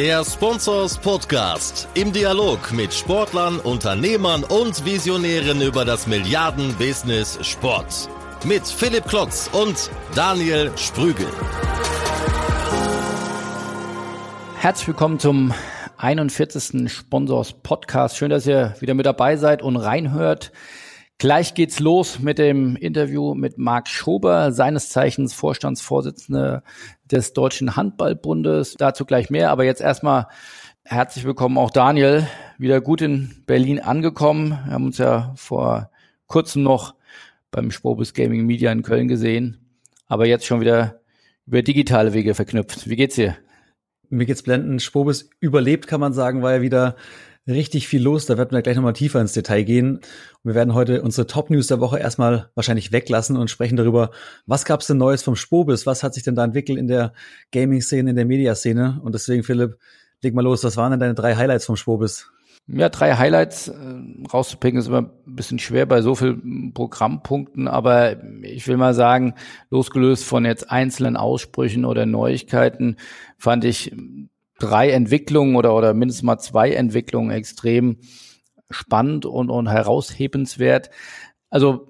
Der Sponsors Podcast im Dialog mit Sportlern, Unternehmern und Visionären über das Milliarden-Business Sport. Mit Philipp Klotz und Daniel Sprügel. Herzlich willkommen zum 41. Sponsors Podcast. Schön, dass ihr wieder mit dabei seid und reinhört. Gleich geht's los mit dem Interview mit Marc Schober, seines Zeichens Vorstandsvorsitzender des Deutschen Handballbundes. Dazu gleich mehr, aber jetzt erstmal herzlich willkommen auch Daniel, wieder gut in Berlin angekommen. Wir haben uns ja vor kurzem noch beim Spobis Gaming Media in Köln gesehen, aber jetzt schon wieder über digitale Wege verknüpft. Wie geht's dir? Mir geht's blenden. Spobis überlebt, kann man sagen, war ja wieder richtig viel los. Da werden wir gleich nochmal tiefer ins Detail gehen. Und wir werden heute unsere Top-News der Woche erstmal wahrscheinlich weglassen und sprechen darüber, was gab's denn Neues vom Spobis? Was hat sich denn da entwickelt in der Gaming-Szene, in der Mediaszene? Und deswegen, Philipp, leg mal los. Was waren denn deine drei Highlights vom Spobis? Ja, drei Highlights äh, rauszupicken ist immer ein bisschen schwer bei so vielen Programmpunkten, aber ich will mal sagen, losgelöst von jetzt einzelnen Aussprüchen oder Neuigkeiten, fand ich drei Entwicklungen oder, oder mindestens mal zwei Entwicklungen extrem spannend und, und heraushebenswert. Also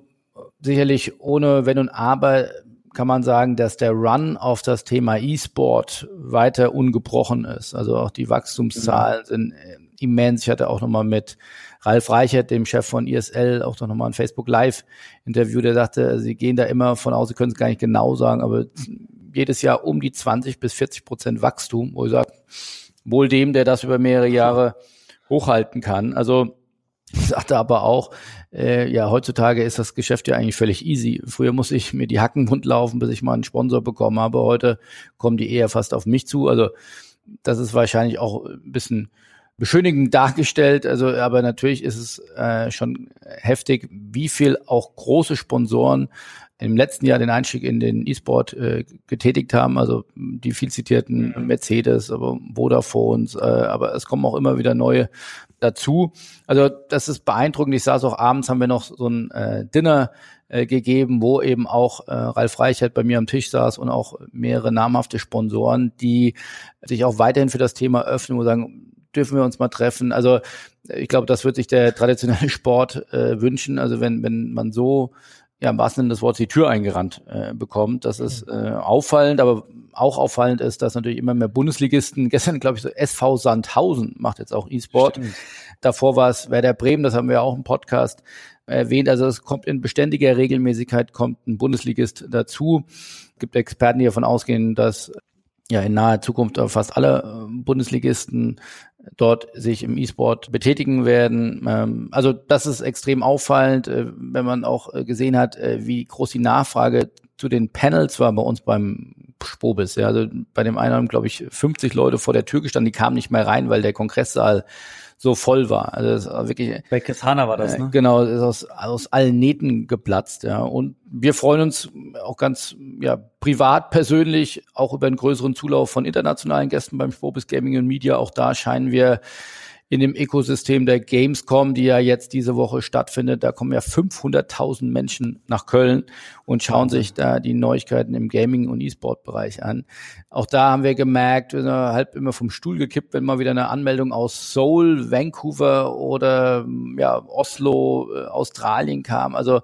sicherlich ohne Wenn und Aber kann man sagen, dass der Run auf das Thema E-Sport weiter ungebrochen ist. Also auch die Wachstumszahlen sind äh, immens. Ich hatte auch nochmal mit Ralf Reichert, dem Chef von ISL, auch noch mal ein Facebook Live Interview, der sagte, sie gehen da immer von aus, sie können es gar nicht genau sagen, aber jedes Jahr um die 20 bis 40 Prozent Wachstum, wo ich sage, wohl dem, der das über mehrere Jahre hochhalten kann. Also sagte aber auch, äh, ja, heutzutage ist das Geschäft ja eigentlich völlig easy. Früher musste ich mir die Hacken wund laufen, bis ich mal einen Sponsor bekommen habe. Heute kommen die eher fast auf mich zu. Also das ist wahrscheinlich auch ein bisschen beschönigend dargestellt. Also, aber natürlich ist es äh, schon heftig, wie viel auch große Sponsoren im letzten Jahr den Einstieg in den E-Sport äh, getätigt haben, also die viel zitierten mhm. Mercedes, aber Vodafones, äh, aber es kommen auch immer wieder neue dazu. Also das ist beeindruckend. Ich saß auch abends, haben wir noch so ein äh, Dinner äh, gegeben, wo eben auch äh, Ralf Reichert bei mir am Tisch saß und auch mehrere namhafte Sponsoren, die sich auch weiterhin für das Thema öffnen und sagen, dürfen wir uns mal treffen. Also ich glaube, das wird sich der traditionelle Sport äh, wünschen. Also wenn, wenn man so ja, im wahrsten Sinne des Wortes die Tür eingerannt äh, bekommt. Das ist äh, auffallend, aber auch auffallend ist, dass natürlich immer mehr Bundesligisten, gestern glaube ich so SV Sandhausen macht jetzt auch E-Sport. Davor war es Werder Bremen, das haben wir auch im Podcast erwähnt. Also es kommt in beständiger Regelmäßigkeit kommt ein Bundesligist dazu. Es gibt Experten, die davon ausgehen, dass ja in naher Zukunft fast alle äh, Bundesligisten dort sich im E-Sport betätigen werden. Ähm, also das ist extrem auffallend, äh, wenn man auch äh, gesehen hat, wie groß die Nachfrage zu den Panels war bei uns beim Spobis. Ja, also bei dem einen haben, glaube ich, 50 Leute vor der Tür gestanden, die kamen nicht mehr rein, weil der Kongresssaal so voll war. Also war wirklich. Bei Katana war das, ne? Äh, genau, ist aus, aus allen Nähten geplatzt, ja. Und wir freuen uns auch ganz ja, privat, persönlich, auch über einen größeren Zulauf von internationalen Gästen beim Spobis Gaming und Media. Auch da scheinen wir in dem Ökosystem der Gamescom, die ja jetzt diese Woche stattfindet. Da kommen ja 500.000 Menschen nach Köln und schauen sich da die Neuigkeiten im Gaming- und E-Sport-Bereich an. Auch da haben wir gemerkt, wir sind halb immer vom Stuhl gekippt, wenn mal wieder eine Anmeldung aus Seoul, Vancouver oder ja, Oslo, äh, Australien kam. Also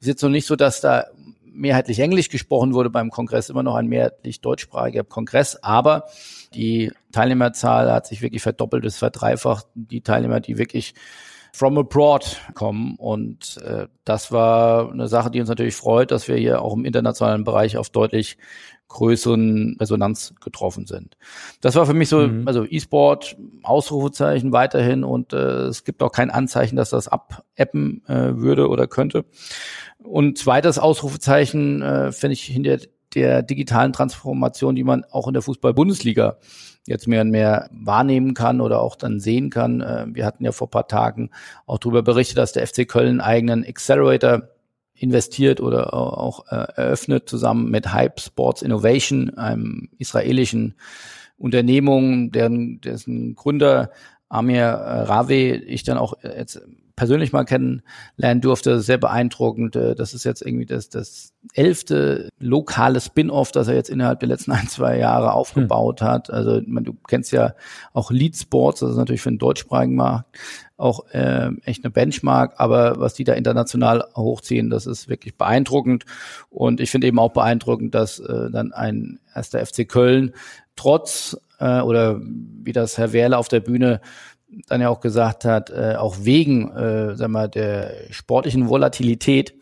ist jetzt noch nicht so, dass da mehrheitlich Englisch gesprochen wurde beim Kongress, immer noch ein mehrheitlich deutschsprachiger Kongress, aber die Teilnehmerzahl hat sich wirklich verdoppelt, ist verdreifacht. Die Teilnehmer, die wirklich from abroad kommen. Und äh, das war eine Sache, die uns natürlich freut, dass wir hier auch im internationalen Bereich auf deutlich größeren Resonanz getroffen sind. Das war für mich so, mhm. also E-Sport, Ausrufezeichen weiterhin und äh, es gibt auch kein Anzeichen, dass das abappen äh, würde oder könnte. Und zweites Ausrufezeichen äh, finde ich hinter der digitalen Transformation, die man auch in der Fußball-Bundesliga jetzt mehr und mehr wahrnehmen kann oder auch dann sehen kann. Äh, wir hatten ja vor paar Tagen auch darüber berichtet, dass der FC Köln einen eigenen Accelerator investiert oder auch äh, eröffnet zusammen mit Hype Sports Innovation, einem israelischen Unternehmung, deren dessen Gründer Amir Rave ich dann auch jetzt persönlich mal kennenlernen durfte, sehr beeindruckend. Äh, das ist jetzt irgendwie das, das elfte lokale Spin-off, das er jetzt innerhalb der letzten ein, zwei Jahre aufgebaut hm. hat. Also man, du kennst ja auch Lead Sports, das ist natürlich für den deutschsprachigen Markt auch äh, echt eine Benchmark, aber was die da international hochziehen, das ist wirklich beeindruckend. Und ich finde eben auch beeindruckend, dass äh, dann ein erster FC Köln trotz äh, oder wie das Herr Wehrle auf der Bühne dann ja auch gesagt hat, äh, auch wegen äh, sag mal, der sportlichen Volatilität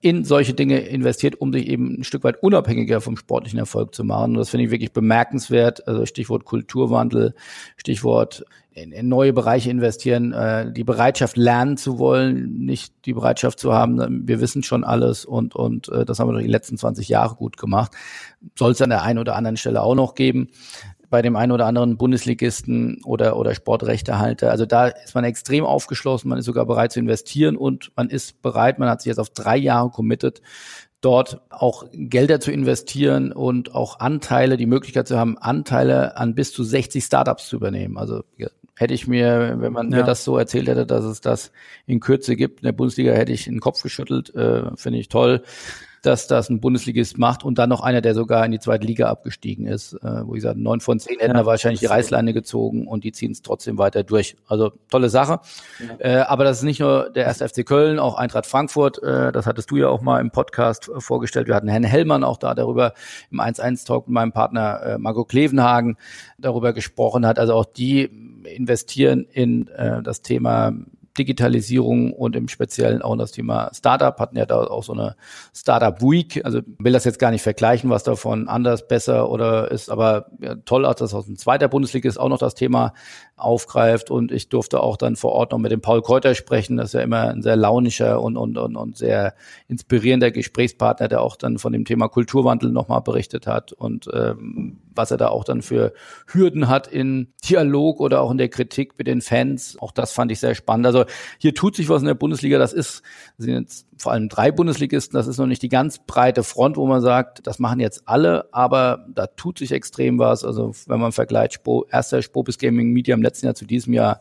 in solche Dinge investiert, um sich eben ein Stück weit unabhängiger vom sportlichen Erfolg zu machen. Und das finde ich wirklich bemerkenswert. Also Stichwort Kulturwandel, Stichwort in, in neue Bereiche investieren, äh, die Bereitschaft lernen zu wollen, nicht die Bereitschaft zu haben, wir wissen schon alles und, und äh, das haben wir doch die letzten 20 Jahre gut gemacht. Soll es an der einen oder anderen Stelle auch noch geben bei dem einen oder anderen Bundesligisten oder, oder Sportrechtehalter. Also da ist man extrem aufgeschlossen, man ist sogar bereit zu investieren und man ist bereit, man hat sich jetzt auf drei Jahre committed, dort auch Gelder zu investieren und auch Anteile, die Möglichkeit zu haben, Anteile an bis zu 60 Startups zu übernehmen. Also hätte ich mir, wenn man ja. mir das so erzählt hätte, dass es das in Kürze gibt, in der Bundesliga hätte ich den Kopf geschüttelt, äh, finde ich toll dass das ein Bundesligist macht und dann noch einer, der sogar in die zweite Liga abgestiegen ist, äh, wo ich sage, neun von zehn hätten ja, da wahrscheinlich die Reißleine gezogen und die ziehen es trotzdem weiter durch. Also tolle Sache. Ja. Äh, aber das ist nicht nur der erste FC Köln, auch Eintracht Frankfurt, äh, das hattest du ja auch mal im Podcast äh, vorgestellt. Wir hatten Herrn Hellmann auch da darüber im 1-1-Talk mit meinem Partner äh, Marco Klevenhagen darüber gesprochen hat. Also auch die investieren in äh, das Thema Digitalisierung und im Speziellen auch das Thema Startup. Hatten ja da auch so eine Startup Week. Also will das jetzt gar nicht vergleichen, was davon anders, besser oder ist, aber ja, toll, dass das aus dem zweiter Bundesliga ist auch noch das Thema aufgreift. Und ich durfte auch dann vor Ort noch mit dem Paul Kräuter sprechen. Das ist ja immer ein sehr launischer und, und, und, und sehr inspirierender Gesprächspartner, der auch dann von dem Thema Kulturwandel nochmal berichtet hat und ähm, was er da auch dann für Hürden hat in Dialog oder auch in der Kritik mit den Fans. Auch das fand ich sehr spannend. Also hier tut sich was in der Bundesliga. Das ist, sind jetzt vor allem drei Bundesligisten. Das ist noch nicht die ganz breite Front, wo man sagt, das machen jetzt alle, aber da tut sich extrem was. Also wenn man vergleicht, Spo, erster Spobis Gaming Media im letzten Jahr zu diesem Jahr,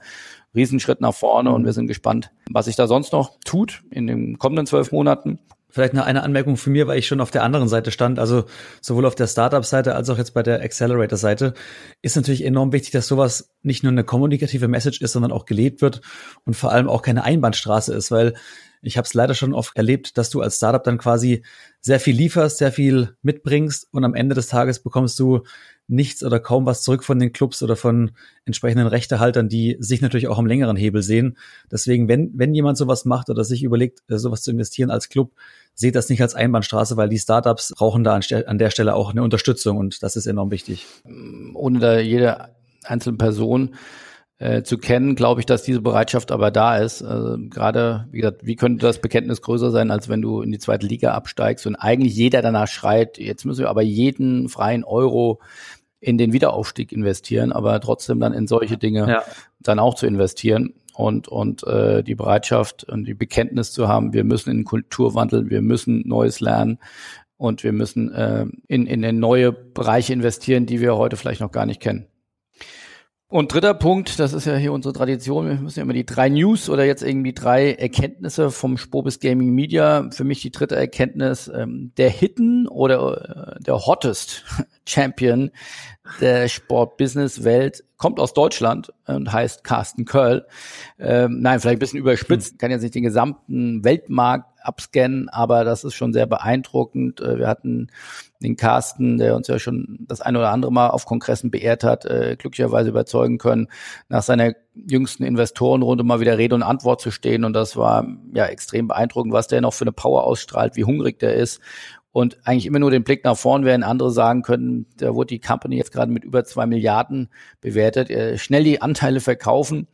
Riesenschritt nach vorne und wir sind gespannt, was sich da sonst noch tut in den kommenden zwölf Monaten. Vielleicht noch eine Anmerkung von mir, weil ich schon auf der anderen Seite stand, also sowohl auf der Startup-Seite als auch jetzt bei der Accelerator-Seite, ist natürlich enorm wichtig, dass sowas nicht nur eine kommunikative Message ist, sondern auch gelebt wird und vor allem auch keine Einbahnstraße ist, weil ich habe es leider schon oft erlebt, dass du als Startup dann quasi sehr viel lieferst, sehr viel mitbringst und am Ende des Tages bekommst du nichts oder kaum was zurück von den Clubs oder von entsprechenden Rechtehaltern, die sich natürlich auch am längeren Hebel sehen. Deswegen, wenn, wenn jemand sowas macht oder sich überlegt, äh, sowas zu investieren als Club, seht das nicht als Einbahnstraße, weil die Startups brauchen da an, der Stelle auch eine Unterstützung und das ist enorm wichtig. Ohne da jede einzelne Person äh, zu kennen, glaube ich, dass diese Bereitschaft aber da ist. Also gerade, wie gesagt, wie könnte das Bekenntnis größer sein, als wenn du in die zweite Liga absteigst und eigentlich jeder danach schreit, jetzt müssen wir aber jeden freien Euro in den Wiederaufstieg investieren, aber trotzdem dann in solche Dinge ja. dann auch zu investieren und und äh, die Bereitschaft und die Bekenntnis zu haben, wir müssen in den Kulturwandel, wir müssen Neues lernen und wir müssen äh, in in neue Bereiche investieren, die wir heute vielleicht noch gar nicht kennen. Und dritter Punkt, das ist ja hier unsere Tradition, wir müssen ja immer die drei News oder jetzt irgendwie drei Erkenntnisse vom Spobis Gaming Media. Für mich die dritte Erkenntnis, ähm, der Hidden oder äh, der Hottest Champion der Sport-Business-Welt kommt aus Deutschland und heißt Carsten Curl. Ähm, nein, vielleicht ein bisschen überspitzt, kann jetzt nicht den gesamten Weltmarkt abscannen, aber das ist schon sehr beeindruckend. Äh, wir hatten den Carsten, der uns ja schon das eine oder andere Mal auf Kongressen beehrt hat, äh, glücklicherweise überzeugen können, nach seiner jüngsten Investorenrunde mal wieder Rede und Antwort zu stehen. Und das war ja extrem beeindruckend, was der noch für eine Power ausstrahlt, wie hungrig der ist und eigentlich immer nur den Blick nach vorn, während andere sagen können, da wurde die Company jetzt gerade mit über zwei Milliarden bewertet, äh, schnell die Anteile verkaufen,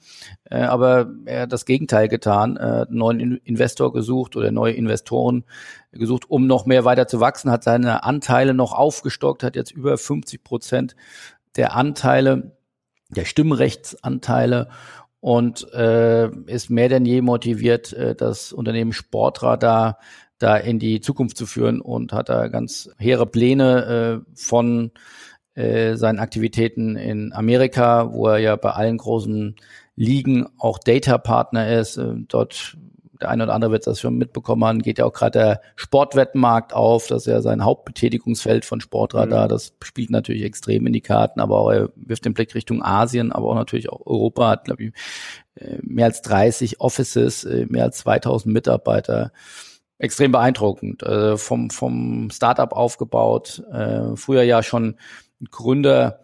äh, aber er hat das Gegenteil getan, äh, einen neuen Investor gesucht oder neue Investoren gesucht, um noch mehr weiter zu wachsen, hat seine Anteile noch aufgestockt, hat jetzt über 50 Prozent der Anteile, der Stimmrechtsanteile und äh, ist mehr denn je motiviert, äh, das Unternehmen Sportradar da in die Zukunft zu führen und hat da ganz hehre Pläne äh, von äh, seinen Aktivitäten in Amerika, wo er ja bei allen großen Ligen auch Data-Partner ist. Äh, dort der eine oder andere wird das schon mitbekommen haben, geht ja auch gerade der Sportwettenmarkt auf. Das ist ja sein Hauptbetätigungsfeld von Sportradar. Mhm. Das spielt natürlich extrem in die Karten, aber auch er wirft den Blick Richtung Asien, aber auch natürlich auch Europa hat, glaube ich, äh, mehr als 30 Offices, äh, mehr als 2000 Mitarbeiter. Extrem beeindruckend. Äh, vom, vom Startup aufgebaut, früher ja schon Gründer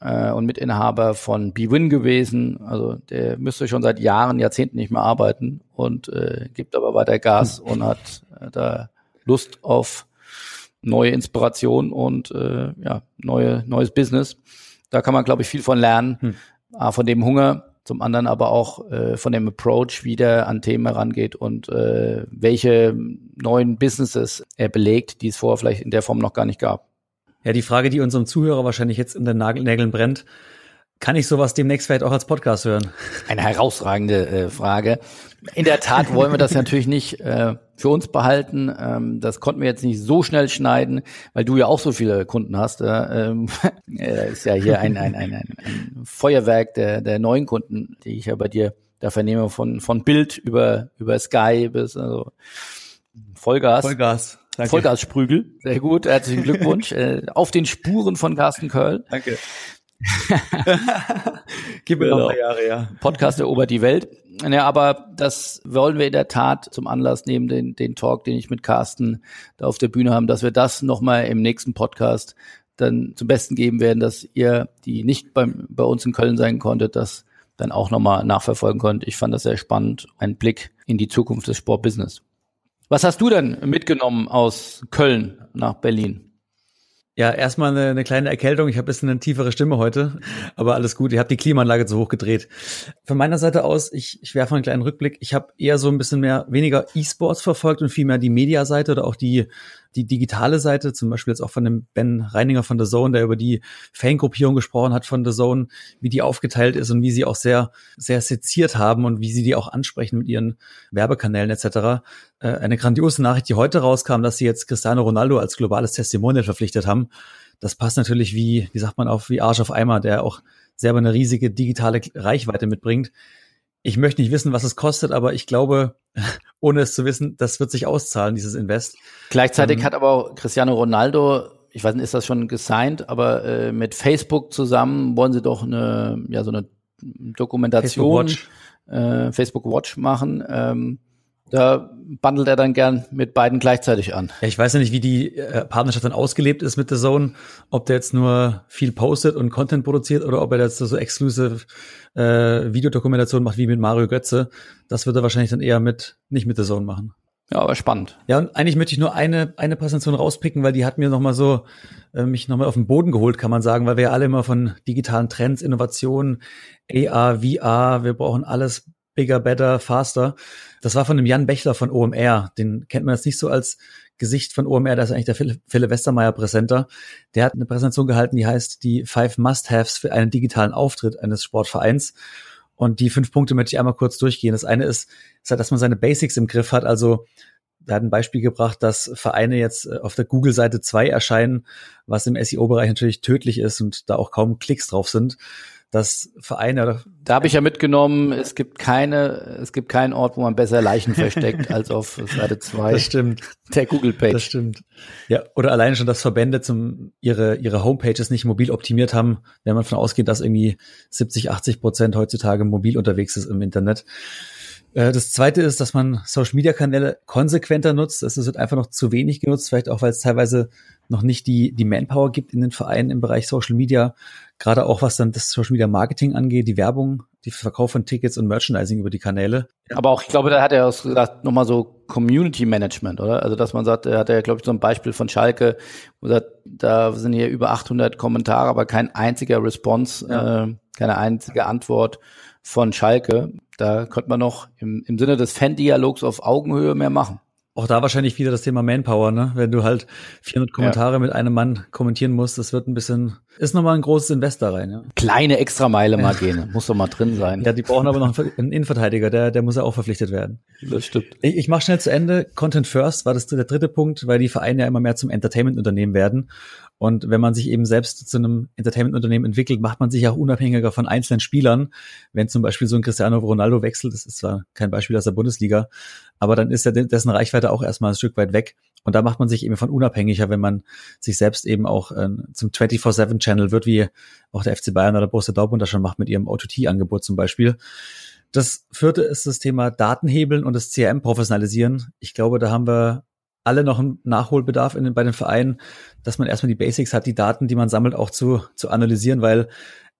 äh, und Mitinhaber von BWin gewesen. Also der müsste schon seit Jahren, Jahrzehnten nicht mehr arbeiten und äh, gibt aber weiter Gas und hat äh, da Lust auf neue Inspiration und äh, ja, neue, neues Business. Da kann man, glaube ich, viel von lernen. Hm. A, von dem Hunger, zum anderen aber auch äh, von dem Approach, wie der an Themen herangeht und äh, welche neuen Businesses er belegt, die es vorher vielleicht in der Form noch gar nicht gab. Ja, die Frage, die unserem Zuhörer wahrscheinlich jetzt in den Nägeln brennt, kann ich sowas demnächst vielleicht auch als Podcast hören? Eine herausragende äh, Frage. In der Tat wollen wir das natürlich nicht äh, für uns behalten. Ähm, das konnten wir jetzt nicht so schnell schneiden, weil du ja auch so viele Kunden hast. Äh, äh, ist ja hier ein, ein, ein, ein, ein Feuerwerk der, der neuen Kunden, die ich ja bei dir da vernehme, von, von Bild über, über Sky bis also Vollgas. Vollgas. Danke. Vollgassprügel. Sehr gut. Herzlichen Glückwunsch. äh, auf den Spuren von Carsten Köll. Danke. Gib mir genau. noch ein Jahre, ja. Podcast erobert die Welt. Ja, aber das wollen wir in der Tat zum Anlass nehmen, den, den Talk, den ich mit Carsten da auf der Bühne haben, dass wir das nochmal im nächsten Podcast dann zum Besten geben werden, dass ihr, die nicht beim, bei uns in Köln sein konntet, das dann auch nochmal nachverfolgen könnt. Ich fand das sehr spannend. Ein Blick in die Zukunft des Sportbusiness. Was hast du denn mitgenommen aus Köln nach Berlin? Ja, erstmal eine, eine kleine Erkältung. Ich habe ein bisschen eine tiefere Stimme heute, aber alles gut. Ich habe die Klimaanlage zu hoch gedreht. Von meiner Seite aus, ich, ich werfe einen kleinen Rückblick. Ich habe eher so ein bisschen mehr, weniger E-Sports verfolgt und viel mehr die Mediaseite oder auch die die digitale Seite, zum Beispiel jetzt auch von dem Ben Reininger von The Zone, der über die Fangruppierung gesprochen hat von The Zone, wie die aufgeteilt ist und wie sie auch sehr, sehr seziert haben und wie sie die auch ansprechen mit ihren Werbekanälen etc. Äh, eine grandiose Nachricht, die heute rauskam, dass sie jetzt Cristiano Ronaldo als globales Testimonial verpflichtet haben. Das passt natürlich wie, wie sagt man auf, wie Arsch auf Eimer, der auch selber eine riesige digitale Reichweite mitbringt. Ich möchte nicht wissen, was es kostet, aber ich glaube, ohne es zu wissen, das wird sich auszahlen, dieses Invest. Gleichzeitig ähm, hat aber auch Cristiano Ronaldo, ich weiß nicht, ist das schon gesigned, aber äh, mit Facebook zusammen wollen sie doch eine, ja, so eine Dokumentation, Facebook Watch, äh, Facebook Watch machen. Ähm, da bundelt er dann gern mit beiden gleichzeitig an. Ja, ich weiß ja nicht, wie die äh, Partnerschaft dann ausgelebt ist mit The Zone, ob der jetzt nur viel postet und Content produziert oder ob er jetzt so exclusive äh, Videodokumentation macht wie mit Mario Götze. Das wird er wahrscheinlich dann eher mit nicht mit The Zone machen. Ja, aber spannend. Ja, und eigentlich möchte ich nur eine, eine Präsentation rauspicken, weil die hat mir nochmal so, äh, mich nochmal auf den Boden geholt, kann man sagen, weil wir ja alle immer von digitalen Trends, Innovationen, AR, VR, wir brauchen alles bigger, better, faster. Das war von dem Jan Bechler von OMR. Den kennt man jetzt nicht so als Gesicht von OMR, da ist eigentlich der Philipp Westermeier Präsenter. Der hat eine Präsentation gehalten, die heißt die Five Must-Haves für einen digitalen Auftritt eines Sportvereins. Und die fünf Punkte möchte ich einmal kurz durchgehen. Das eine ist, ist halt, dass man seine Basics im Griff hat. Also er hat ein Beispiel gebracht, dass Vereine jetzt äh, auf der Google-Seite zwei erscheinen, was im SEO-Bereich natürlich tödlich ist und da auch kaum Klicks drauf sind dass Vereine. Da habe ich ja mitgenommen, es gibt keine, es gibt keinen Ort, wo man besser Leichen versteckt als auf Seite 2. Das stimmt. Der Google Page. Das stimmt. Ja, oder alleine schon, dass Verbände zum ihre ihre Homepages nicht mobil optimiert haben, wenn man davon ausgeht, dass irgendwie 70, 80 Prozent heutzutage mobil unterwegs ist im Internet. Äh, das zweite ist, dass man Social Media Kanäle konsequenter nutzt. Es wird einfach noch zu wenig genutzt, vielleicht auch, weil es teilweise noch nicht die, die Manpower gibt in den Vereinen im Bereich Social Media. Gerade auch was dann das Social Media Marketing angeht, die Werbung, die Verkauf von Tickets und Merchandising über die Kanäle. Aber auch, ich glaube, da hat er auch gesagt, nochmal so Community Management, oder? Also, dass man sagt, er hat ja, glaube ich, so ein Beispiel von Schalke, wo er sagt, da sind hier über 800 Kommentare, aber kein einziger Response, ja. äh, keine einzige Antwort von Schalke. Da könnte man noch im, im Sinne des Fan-Dialogs auf Augenhöhe mehr machen. Auch da wahrscheinlich wieder das Thema Manpower, ne? Wenn du halt 400 Kommentare ja. mit einem Mann kommentieren musst, das wird ein bisschen, ist nochmal ein großes Invest da rein, ja. Kleine Extrameile mal gehen, muss doch mal drin sein. Ja, die brauchen aber noch einen Innenverteidiger, der, der muss ja auch verpflichtet werden. Das stimmt. Ich, ich mache schnell zu Ende. Content First war das der dritte Punkt, weil die Vereine ja immer mehr zum Entertainment-Unternehmen werden. Und wenn man sich eben selbst zu einem Entertainment-Unternehmen entwickelt, macht man sich auch unabhängiger von einzelnen Spielern. Wenn zum Beispiel so ein Cristiano Ronaldo wechselt, das ist zwar kein Beispiel aus der Bundesliga, aber dann ist ja dessen Reichweite auch erstmal ein Stück weit weg. Und da macht man sich eben von unabhängiger, wenn man sich selbst eben auch äh, zum 24-7-Channel wird, wie auch der FC Bayern oder Borussia Dortmund das schon macht mit ihrem OTT-Angebot zum Beispiel. Das vierte ist das Thema Datenhebeln und das CRM professionalisieren. Ich glaube, da haben wir alle noch einen Nachholbedarf in, bei den Vereinen, dass man erstmal die Basics hat, die Daten, die man sammelt, auch zu, zu analysieren, weil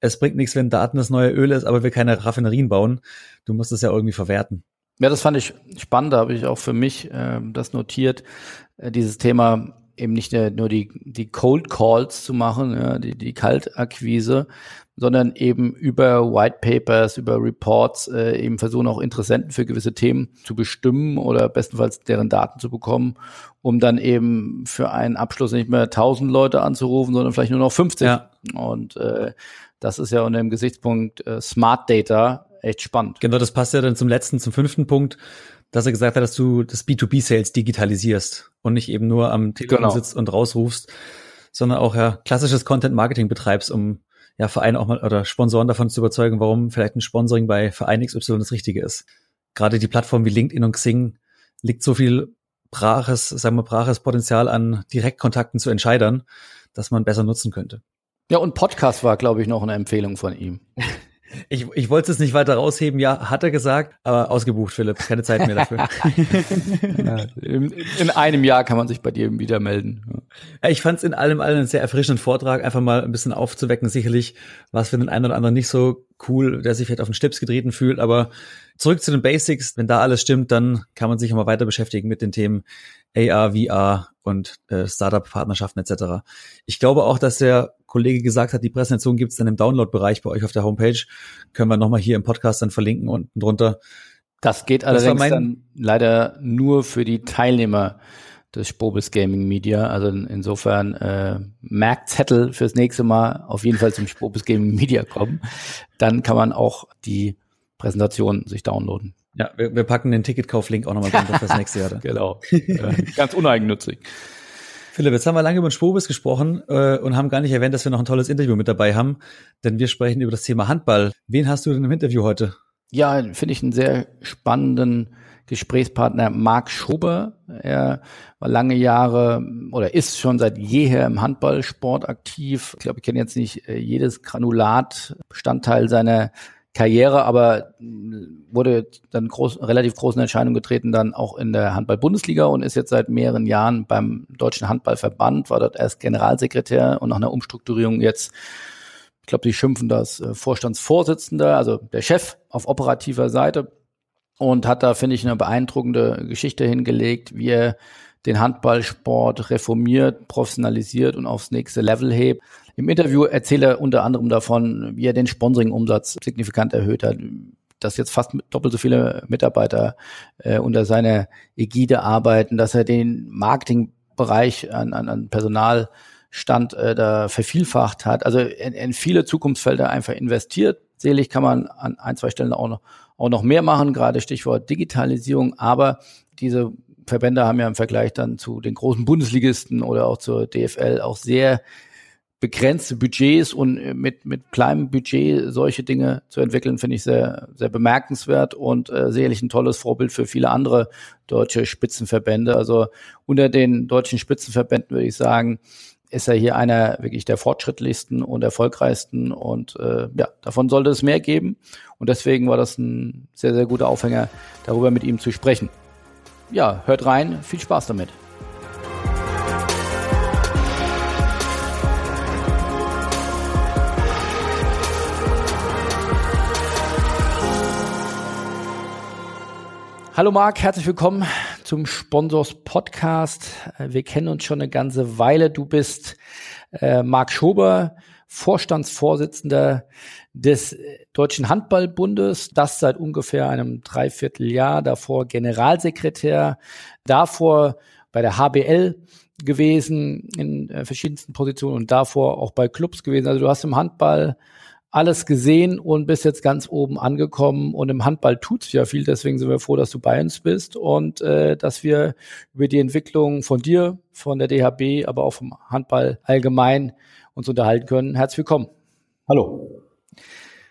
es bringt nichts, wenn Daten das neue Öl ist, aber wir keine Raffinerien bauen. Du musst es ja irgendwie verwerten. Ja, das fand ich spannend, da habe ich auch für mich äh, das notiert, äh, dieses Thema eben nicht nur die, die Cold Calls zu machen, ja, die, die Kaltakquise, sondern eben über White Papers, über Reports äh, eben versuchen auch Interessenten für gewisse Themen zu bestimmen oder bestenfalls deren Daten zu bekommen, um dann eben für einen Abschluss nicht mehr 1000 Leute anzurufen, sondern vielleicht nur noch 50. Ja. Und äh, das ist ja unter dem Gesichtspunkt äh, Smart Data echt spannend. Genau, das passt ja dann zum letzten, zum fünften Punkt, dass er gesagt hat, dass du das B2B-Sales digitalisierst und nicht eben nur am Telefon genau. sitzt und rausrufst, sondern auch ja klassisches Content-Marketing betreibst, um ja Vereine auch mal oder Sponsoren davon zu überzeugen, warum vielleicht ein Sponsoring bei Verein XY das Richtige ist. Gerade die Plattformen wie LinkedIn und Xing liegt so viel braches, sagen wir, braches Potenzial an Direktkontakten zu Entscheidern, dass man besser nutzen könnte. Ja, und Podcast war, glaube ich, noch eine Empfehlung von ihm. Ich, ich wollte es nicht weiter rausheben, ja, hat er gesagt, aber ausgebucht, Philipp, keine Zeit mehr dafür. ja, in, in, einem Jahr kann man sich bei dir wieder melden. Ich fand es in allem allen einen sehr erfrischenden Vortrag, einfach mal ein bisschen aufzuwecken. Sicherlich war es für den einen oder anderen nicht so cool, der sich vielleicht auf den Stips getreten fühlt, aber zurück zu den Basics, wenn da alles stimmt, dann kann man sich auch mal weiter beschäftigen mit den Themen AR, VR und äh, Startup-Partnerschaften etc. Ich glaube auch, dass der Kollege gesagt hat, die Präsentation gibt es dann im Download-Bereich bei euch auf der Homepage. Können wir nochmal hier im Podcast dann verlinken unten drunter. Das geht allerdings das dann leider nur für die Teilnehmer des Spobis Gaming Media. Also insofern äh, Merkzettel fürs nächste Mal auf jeden Fall zum Spobis Gaming Media kommen. Dann kann man auch die Präsentation sich downloaden. Ja, wir, wir packen den Ticketkauf-Link auch nochmal runter fürs nächste Jahr. genau. Ganz uneigennützig. Philipp, jetzt haben wir lange über den Spobis gesprochen äh, und haben gar nicht erwähnt, dass wir noch ein tolles Interview mit dabei haben, denn wir sprechen über das Thema Handball. Wen hast du denn im Interview heute? Ja, finde ich einen sehr spannenden Gesprächspartner Marc Schober. Er war lange Jahre oder ist schon seit jeher im Handballsport aktiv. Ich glaube, ich kenne jetzt nicht äh, jedes Granulat Bestandteil seiner Karriere, aber wurde dann groß, relativ großen Entscheidungen getreten, dann auch in der Handball-Bundesliga und ist jetzt seit mehreren Jahren beim Deutschen Handballverband, war dort erst Generalsekretär und nach einer Umstrukturierung jetzt, ich glaube, die schimpfen das äh, Vorstandsvorsitzender, also der Chef auf operativer Seite und hat da, finde ich, eine beeindruckende Geschichte hingelegt, wie er den Handballsport reformiert, professionalisiert und aufs nächste Level hebt. Im Interview erzählt er unter anderem davon, wie er den Sponsoring-Umsatz signifikant erhöht hat, dass jetzt fast doppelt so viele Mitarbeiter äh, unter seiner Ägide arbeiten, dass er den Marketingbereich an, an, an Personalstand äh, da vervielfacht hat, also in, in viele Zukunftsfelder einfach investiert. Selig kann man an ein, zwei Stellen auch noch, auch noch mehr machen, gerade Stichwort Digitalisierung, aber diese Verbände haben ja im Vergleich dann zu den großen Bundesligisten oder auch zur DFL auch sehr begrenzte Budgets und äh, mit, mit kleinem Budget solche Dinge zu entwickeln, finde ich sehr, sehr bemerkenswert und äh, sicherlich ein tolles Vorbild für viele andere deutsche Spitzenverbände. Also unter den deutschen Spitzenverbänden würde ich sagen, ist er hier einer wirklich der fortschrittlichsten und erfolgreichsten und äh, ja, davon sollte es mehr geben und deswegen war das ein sehr, sehr guter Aufhänger, darüber mit ihm zu sprechen. Ja, hört rein, viel Spaß damit. Hallo Marc, herzlich willkommen zum Sponsors Podcast. Wir kennen uns schon eine ganze Weile. Du bist äh, Marc Schober, Vorstandsvorsitzender des Deutschen Handballbundes, das seit ungefähr einem Dreivierteljahr, davor Generalsekretär, davor bei der HBL gewesen in äh, verschiedensten Positionen und davor auch bei Clubs gewesen. Also du hast im Handball alles gesehen und bist jetzt ganz oben angekommen. Und im Handball tut's ja viel, deswegen sind wir froh, dass du bei uns bist und äh, dass wir über die Entwicklung von dir, von der DHB, aber auch vom Handball allgemein uns unterhalten können. Herzlich willkommen. Hallo.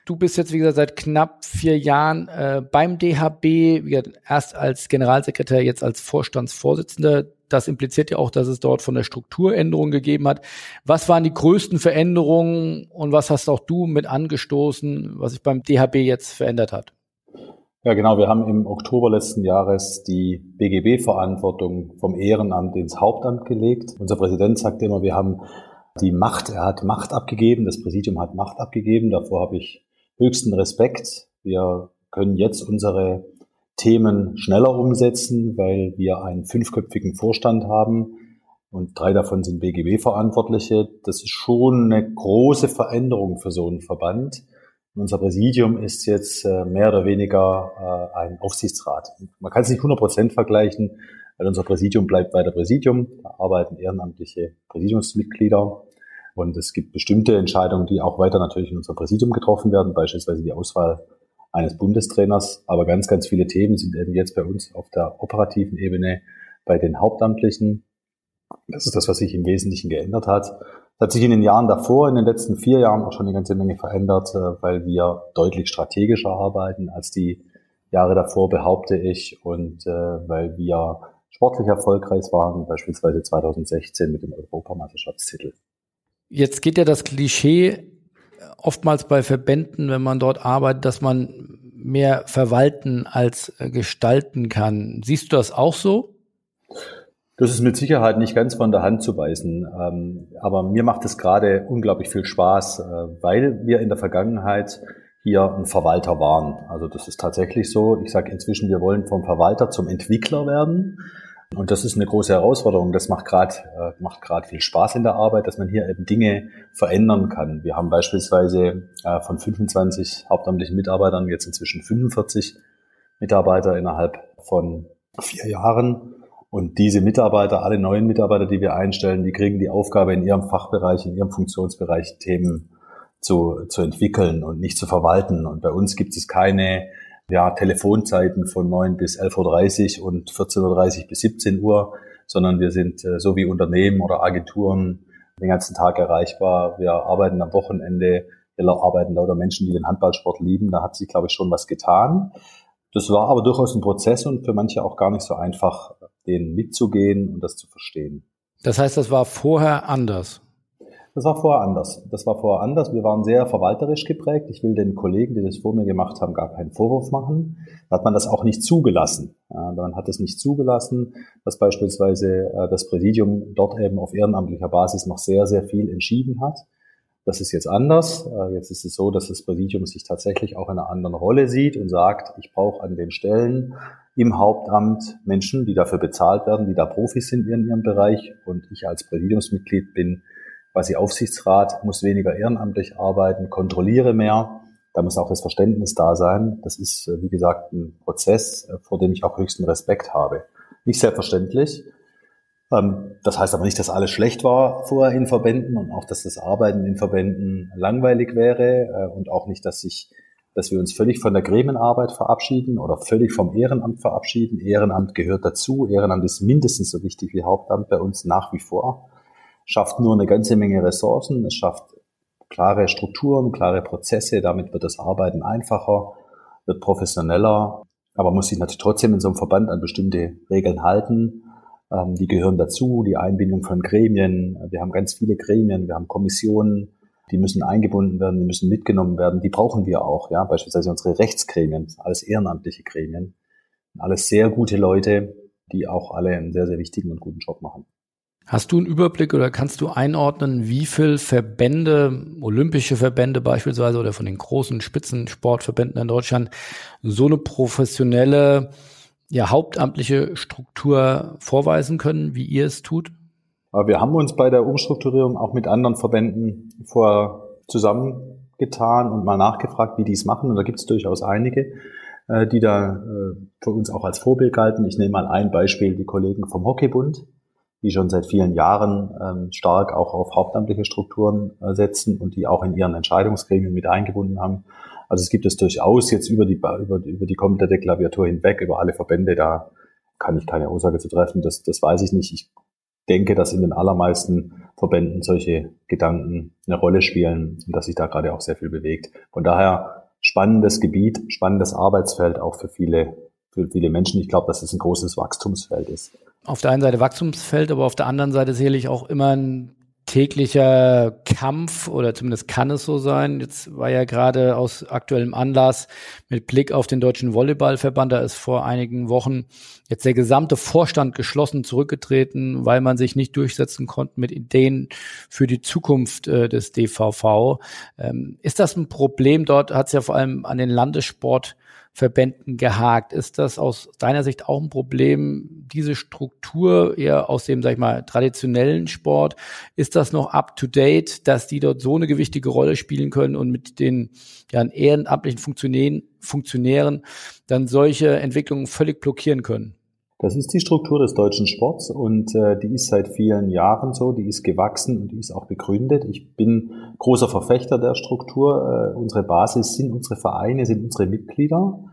Du bist jetzt, wie gesagt, seit knapp vier Jahren äh, beim DHB, wie gesagt, erst als Generalsekretär, jetzt als Vorstandsvorsitzender. Das impliziert ja auch, dass es dort von der Strukturänderung gegeben hat. Was waren die größten Veränderungen und was hast auch du mit angestoßen, was sich beim DHB jetzt verändert hat? Ja, genau. Wir haben im Oktober letzten Jahres die BGB-Verantwortung vom Ehrenamt ins Hauptamt gelegt. Unser Präsident sagte immer, wir haben die Macht, er hat Macht abgegeben, das Präsidium hat Macht abgegeben. Davor habe ich höchsten Respekt. Wir können jetzt unsere Themen schneller umsetzen, weil wir einen fünfköpfigen Vorstand haben und drei davon sind BGB-Verantwortliche. Das ist schon eine große Veränderung für so einen Verband. Unser Präsidium ist jetzt äh, mehr oder weniger äh, ein Aufsichtsrat. Man kann es nicht 100 Prozent vergleichen, weil unser Präsidium bleibt weiter Präsidium. Da arbeiten ehrenamtliche Präsidiumsmitglieder und es gibt bestimmte Entscheidungen, die auch weiter natürlich in unserem Präsidium getroffen werden, beispielsweise die Auswahl eines Bundestrainers. Aber ganz, ganz viele Themen sind eben jetzt bei uns auf der operativen Ebene bei den Hauptamtlichen. Das ist das, was sich im Wesentlichen geändert hat. Es hat sich in den Jahren davor, in den letzten vier Jahren auch schon eine ganze Menge verändert, äh, weil wir deutlich strategischer arbeiten als die Jahre davor, behaupte ich, und äh, weil wir sportlich erfolgreich waren, beispielsweise 2016 mit dem Europameisterschaftstitel. Jetzt geht ja das Klischee oftmals bei Verbänden, wenn man dort arbeitet, dass man mehr verwalten als äh, gestalten kann. Siehst du das auch so? Das ist mit Sicherheit nicht ganz von der Hand zu weisen. Ähm, aber mir macht es gerade unglaublich viel Spaß, äh, weil wir in der Vergangenheit hier ein Verwalter waren. Also das ist tatsächlich so. Ich sage inzwischen, wir wollen vom Verwalter zum Entwickler werden. Und das ist eine große Herausforderung. Das macht gerade äh, macht gerade viel Spaß in der Arbeit, dass man hier eben Dinge verändern kann. Wir haben beispielsweise äh, von 25 hauptamtlichen Mitarbeitern jetzt inzwischen 45 Mitarbeiter innerhalb von vier Jahren. Und diese Mitarbeiter, alle neuen Mitarbeiter, die wir einstellen, die kriegen die Aufgabe in ihrem Fachbereich, in ihrem Funktionsbereich Themen zu, zu entwickeln und nicht zu verwalten. Und bei uns gibt es keine ja, Telefonzeiten von 9 bis 11.30 Uhr und 14.30 Uhr bis 17 Uhr, sondern wir sind äh, so wie Unternehmen oder Agenturen den ganzen Tag erreichbar. Wir arbeiten am Wochenende, wir arbeiten lauter Menschen, die den Handballsport lieben. Da hat sich, glaube ich, schon was getan. Das war aber durchaus ein Prozess und für manche auch gar nicht so einfach, denen mitzugehen und das zu verstehen. Das heißt, das war vorher anders. Das war vorher anders. Das war vorher anders. Wir waren sehr verwalterisch geprägt. Ich will den Kollegen, die das vor mir gemacht haben, gar keinen Vorwurf machen. Da hat man das auch nicht zugelassen. Man hat es nicht zugelassen, dass beispielsweise äh, das Präsidium dort eben auf ehrenamtlicher Basis noch sehr, sehr viel entschieden hat. Das ist jetzt anders. Äh, jetzt ist es so, dass das Präsidium sich tatsächlich auch in einer anderen Rolle sieht und sagt, ich brauche an den Stellen im Hauptamt Menschen, die dafür bezahlt werden, die da Profis sind in ihrem Bereich. Und ich als Präsidiumsmitglied bin quasi Aufsichtsrat, muss weniger ehrenamtlich arbeiten, kontrolliere mehr. Da muss auch das Verständnis da sein. Das ist, äh, wie gesagt, ein Prozess, äh, vor dem ich auch höchsten Respekt habe. Nicht selbstverständlich. Ähm, das heißt aber nicht, dass alles schlecht war vorher in Verbänden und auch, dass das Arbeiten in Verbänden langweilig wäre äh, und auch nicht, dass ich dass wir uns völlig von der Gremienarbeit verabschieden oder völlig vom Ehrenamt verabschieden. Ehrenamt gehört dazu. Ehrenamt ist mindestens so wichtig wie Hauptamt bei uns nach wie vor schafft nur eine ganze Menge Ressourcen, es schafft klare Strukturen, klare Prozesse, damit wird das Arbeiten einfacher, wird professioneller, aber muss sich natürlich trotzdem in so einem Verband an bestimmte Regeln halten. Ähm, die gehören dazu, die Einbindung von Gremien. Wir haben ganz viele Gremien, wir haben Kommissionen, die müssen eingebunden werden, die müssen mitgenommen werden, die brauchen wir auch, ja, beispielsweise unsere Rechtsgremien, alles ehrenamtliche Gremien, alles sehr gute Leute, die auch alle einen sehr, sehr wichtigen und guten Job machen. Hast du einen Überblick oder kannst du einordnen, wie viel Verbände, olympische Verbände beispielsweise oder von den großen Spitzensportverbänden in Deutschland so eine professionelle, ja, hauptamtliche Struktur vorweisen können, wie ihr es tut? Wir haben uns bei der Umstrukturierung auch mit anderen Verbänden vor zusammengetan und mal nachgefragt, wie die es machen. Und da gibt es durchaus einige, äh, die da äh, für uns auch als Vorbild galten. Ich nehme mal ein Beispiel, die Kollegen vom Hockeybund die schon seit vielen Jahren ähm, stark auch auf hauptamtliche Strukturen äh, setzen und die auch in ihren Entscheidungsgremien mit eingebunden haben. Also es gibt es durchaus jetzt über die, über, über die komplette Klaviatur hinweg, über alle Verbände, da kann ich keine Aussage zu treffen, das, das weiß ich nicht. Ich denke, dass in den allermeisten Verbänden solche Gedanken eine Rolle spielen und dass sich da gerade auch sehr viel bewegt. Von daher spannendes Gebiet, spannendes Arbeitsfeld auch für viele, für viele Menschen. Ich glaube, dass es ein großes Wachstumsfeld ist auf der einen Seite Wachstumsfeld, aber auf der anderen Seite sicherlich auch immer ein täglicher Kampf oder zumindest kann es so sein. Jetzt war ja gerade aus aktuellem Anlass mit Blick auf den Deutschen Volleyballverband, da ist vor einigen Wochen jetzt der gesamte Vorstand geschlossen zurückgetreten, weil man sich nicht durchsetzen konnte mit Ideen für die Zukunft äh, des DVV. Ähm, ist das ein Problem? Dort hat es ja vor allem an den Landessport Verbänden gehakt. Ist das aus deiner Sicht auch ein Problem, diese Struktur eher aus dem, sag ich mal, traditionellen Sport? Ist das noch up to date, dass die dort so eine gewichtige Rolle spielen können und mit den ja, ehrenamtlichen Funktionären, Funktionären dann solche Entwicklungen völlig blockieren können? Das ist die Struktur des deutschen Sports und äh, die ist seit vielen Jahren so, die ist gewachsen und die ist auch begründet. Ich bin großer Verfechter der Struktur. Äh, unsere Basis sind unsere Vereine, sind unsere Mitglieder.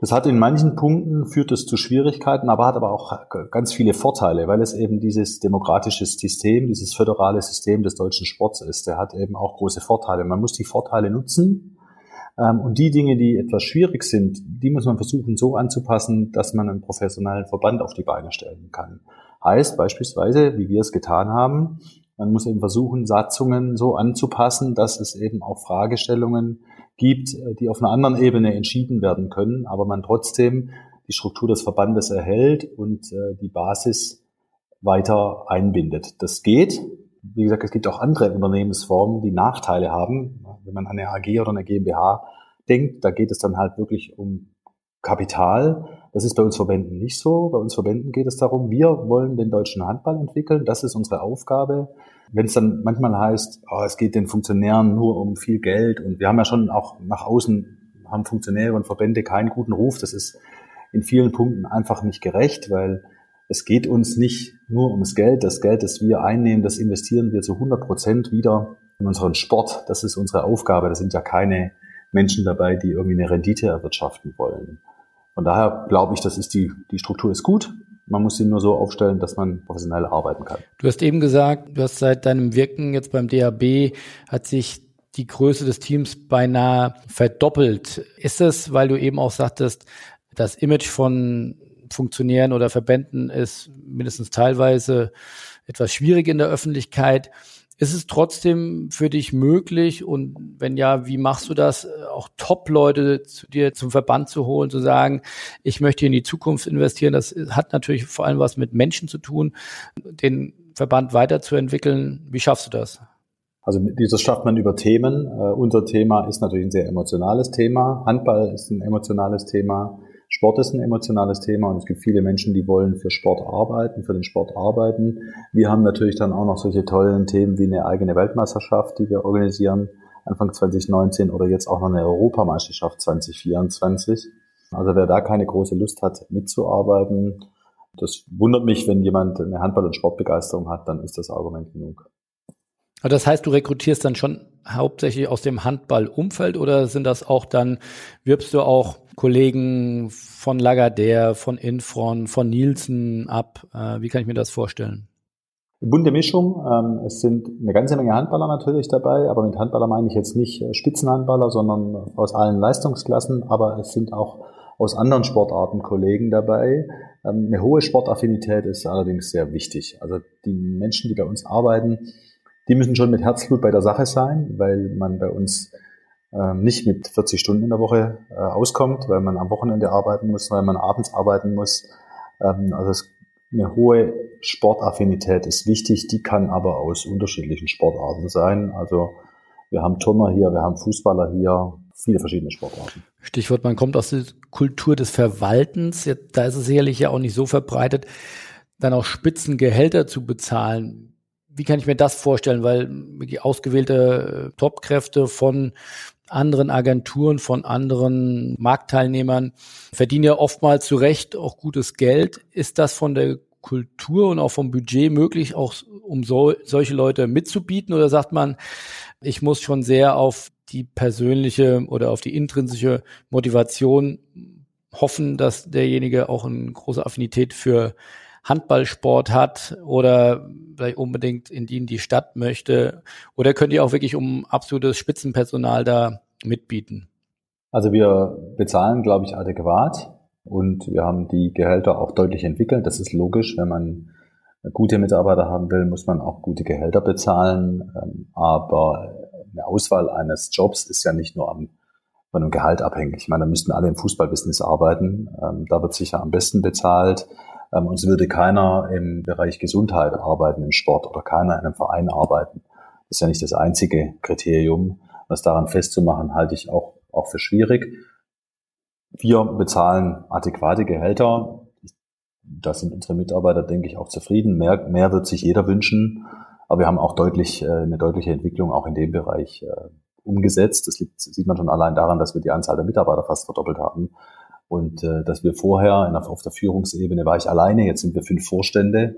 Das hat in manchen Punkten führt es zu Schwierigkeiten, aber hat aber auch ganz viele Vorteile, weil es eben dieses demokratische System, dieses föderale System des deutschen Sports ist. Der hat eben auch große Vorteile. Man muss die Vorteile nutzen. Ähm, und die Dinge, die etwas schwierig sind, die muss man versuchen so anzupassen, dass man einen professionellen Verband auf die Beine stellen kann. Heißt beispielsweise, wie wir es getan haben, man muss eben versuchen, Satzungen so anzupassen, dass es eben auch Fragestellungen gibt, äh, die auf einer anderen Ebene entschieden werden können, aber man trotzdem die Struktur des Verbandes erhält und äh, die Basis weiter einbindet. Das geht. Wie gesagt, es gibt auch andere Unternehmensformen, die Nachteile haben. Wenn man an eine AG oder eine GmbH denkt, da geht es dann halt wirklich um Kapital. Das ist bei uns Verbänden nicht so. Bei uns Verbänden geht es darum, wir wollen den deutschen Handball entwickeln. Das ist unsere Aufgabe. Wenn es dann manchmal heißt, oh, es geht den Funktionären nur um viel Geld und wir haben ja schon auch nach außen haben Funktionäre und Verbände keinen guten Ruf. Das ist in vielen Punkten einfach nicht gerecht, weil es geht uns nicht nur ums Geld. Das Geld, das wir einnehmen, das investieren wir zu 100 Prozent wieder in unseren Sport. Das ist unsere Aufgabe. Da sind ja keine Menschen dabei, die irgendwie eine Rendite erwirtschaften wollen. Von daher glaube ich, das ist die, die Struktur ist gut. Man muss sie nur so aufstellen, dass man professionell arbeiten kann. Du hast eben gesagt, du hast seit deinem Wirken jetzt beim DAB hat sich die Größe des Teams beinahe verdoppelt. Ist es, weil du eben auch sagtest, das Image von Funktionären oder Verbänden ist mindestens teilweise etwas schwierig in der Öffentlichkeit. Ist es trotzdem für dich möglich und wenn ja, wie machst du das, auch Top-Leute zu dir zum Verband zu holen, zu sagen, ich möchte in die Zukunft investieren? Das hat natürlich vor allem was mit Menschen zu tun, den Verband weiterzuentwickeln. Wie schaffst du das? Also das schafft man über Themen. Uh, unser Thema ist natürlich ein sehr emotionales Thema. Handball ist ein emotionales Thema. Sport ist ein emotionales Thema und es gibt viele Menschen, die wollen für Sport arbeiten, für den Sport arbeiten. Wir haben natürlich dann auch noch solche tollen Themen wie eine eigene Weltmeisterschaft, die wir organisieren, Anfang 2019 oder jetzt auch noch eine Europameisterschaft 2024. Also wer da keine große Lust hat, mitzuarbeiten, das wundert mich, wenn jemand eine Handball- und Sportbegeisterung hat, dann ist das Argument genug. Das heißt, du rekrutierst dann schon hauptsächlich aus dem Handballumfeld oder sind das auch dann, wirbst du auch Kollegen von Lagardère, von Infron, von Nielsen ab? Äh, wie kann ich mir das vorstellen? Bunte Mischung. Ähm, es sind eine ganze Menge Handballer natürlich dabei, aber mit Handballer meine ich jetzt nicht äh, Spitzenhandballer, sondern aus allen Leistungsklassen, aber es sind auch aus anderen Sportarten Kollegen dabei. Ähm, eine hohe Sportaffinität ist allerdings sehr wichtig. Also die Menschen, die bei uns arbeiten, die müssen schon mit Herzblut bei der Sache sein, weil man bei uns nicht mit 40 Stunden in der Woche äh, auskommt, weil man am Wochenende arbeiten muss, weil man abends arbeiten muss. Ähm, also es, eine hohe Sportaffinität ist wichtig, die kann aber aus unterschiedlichen Sportarten sein. Also wir haben Turner hier, wir haben Fußballer hier, viele verschiedene Sportarten. Stichwort, man kommt aus der Kultur des Verwaltens. Da ist es sicherlich ja auch nicht so verbreitet, dann auch Spitzengehälter zu bezahlen wie kann ich mir das vorstellen? Weil ausgewählte äh, Topkräfte von anderen Agenturen, von anderen Marktteilnehmern verdienen ja oftmals zu Recht auch gutes Geld. Ist das von der Kultur und auch vom Budget möglich, auch um so, solche Leute mitzubieten? Oder sagt man, ich muss schon sehr auf die persönliche oder auf die intrinsische Motivation hoffen, dass derjenige auch eine große Affinität für Handballsport hat oder vielleicht unbedingt in die, in die Stadt möchte? Oder könnt ihr auch wirklich um absolutes Spitzenpersonal da mitbieten? Also wir bezahlen, glaube ich, adäquat und wir haben die Gehälter auch deutlich entwickelt. Das ist logisch, wenn man gute Mitarbeiter haben will, muss man auch gute Gehälter bezahlen. Ähm, aber eine Auswahl eines Jobs ist ja nicht nur am, von einem Gehalt abhängig. Ich meine, da müssten alle im Fußballbusiness arbeiten. Ähm, da wird sicher am besten bezahlt. Ähm, und es würde keiner im Bereich Gesundheit arbeiten, im Sport oder keiner in einem Verein arbeiten. Das ist ja nicht das einzige Kriterium. Was daran festzumachen, halte ich auch, auch für schwierig. Wir bezahlen adäquate Gehälter. Da sind unsere Mitarbeiter, denke ich, auch zufrieden. Mehr, mehr wird sich jeder wünschen. Aber wir haben auch deutlich, äh, eine deutliche Entwicklung auch in dem Bereich äh, umgesetzt. Das sieht man schon allein daran, dass wir die Anzahl der Mitarbeiter fast verdoppelt haben. Und äh, dass wir vorher in, auf der Führungsebene war ich alleine, jetzt sind wir fünf Vorstände.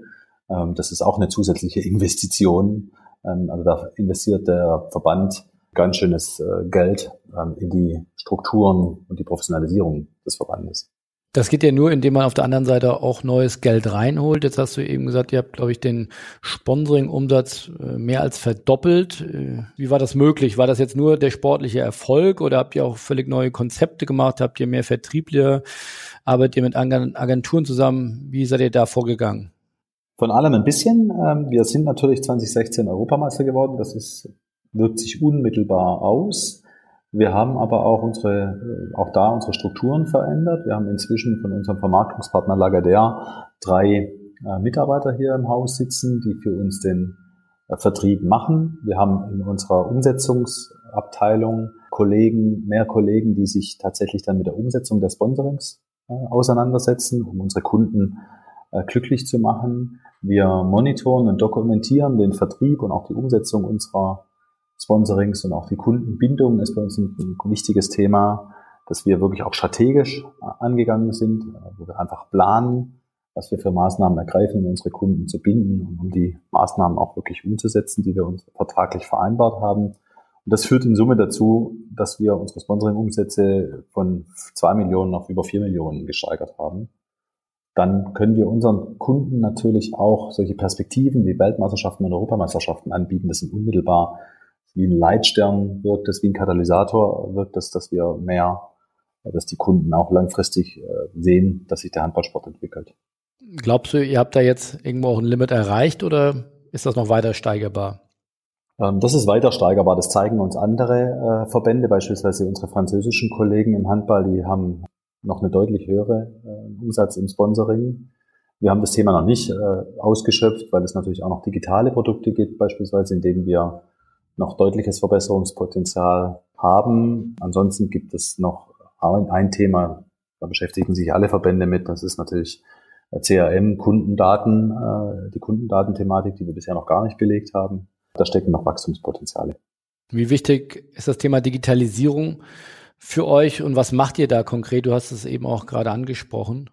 Ähm, das ist auch eine zusätzliche Investition. Ähm, also da investiert der Verband ganz schönes äh, Geld ähm, in die Strukturen und die Professionalisierung des Verbandes. Das geht ja nur, indem man auf der anderen Seite auch neues Geld reinholt. Jetzt hast du eben gesagt, ihr habt, glaube ich, den Sponsoring-Umsatz äh, mehr als verdoppelt. Äh, wie war das möglich? War das jetzt nur der sportliche Erfolg oder habt ihr auch völlig neue Konzepte gemacht? Habt ihr mehr Vertriebler? Arbeitet ihr mit Agenturen zusammen? Wie seid ihr da vorgegangen? Von allem ein bisschen. Ähm, wir sind natürlich 2016 Europameister geworden. Das ist, wirkt sich unmittelbar aus. Wir haben aber auch unsere, äh, auch da unsere Strukturen verändert. Wir haben inzwischen von unserem Vermarktungspartner Lagardère drei äh, Mitarbeiter hier im Haus sitzen, die für uns den äh, Vertrieb machen. Wir haben in unserer Umsetzungsabteilung Kollegen, mehr Kollegen, die sich tatsächlich dann mit der Umsetzung des Sponsorings auseinandersetzen, um unsere Kunden glücklich zu machen. Wir monitoren und dokumentieren den Vertrieb und auch die Umsetzung unserer Sponsorings und auch die Kundenbindung ist bei uns ein, ein wichtiges Thema, dass wir wirklich auch strategisch angegangen sind, wo wir einfach planen, was wir für Maßnahmen ergreifen, um unsere Kunden zu binden und um die Maßnahmen auch wirklich umzusetzen, die wir uns vertraglich vereinbart haben. Und das führt in Summe dazu, dass wir unsere Sponsoring-Umsätze von zwei Millionen auf über vier Millionen gesteigert haben. Dann können wir unseren Kunden natürlich auch solche Perspektiven wie Weltmeisterschaften und Europameisterschaften anbieten. Das sind unmittelbar wie ein Leitstern wirkt es, wie ein Katalysator wirkt es, dass wir mehr, dass die Kunden auch langfristig äh, sehen, dass sich der Handballsport entwickelt. Glaubst du, ihr habt da jetzt irgendwo auch ein Limit erreicht oder ist das noch weiter steigerbar? Ähm, das ist weiter steigerbar. Das zeigen uns andere äh, Verbände, beispielsweise unsere französischen Kollegen im Handball, die haben noch eine deutlich höhere äh, Umsatz im Sponsoring. Wir haben das Thema noch nicht ausgeschöpft, weil es natürlich auch noch digitale Produkte gibt, beispielsweise, in denen wir noch deutliches Verbesserungspotenzial haben. Ansonsten gibt es noch ein Thema, da beschäftigen sich alle Verbände mit, das ist natürlich CRM, Kundendaten, äh, die Kundendatenthematik, die wir bisher noch gar nicht belegt haben. Da stecken noch Wachstumspotenziale. Wie wichtig ist das Thema Digitalisierung für euch und was macht ihr da konkret? Du hast es eben auch gerade angesprochen.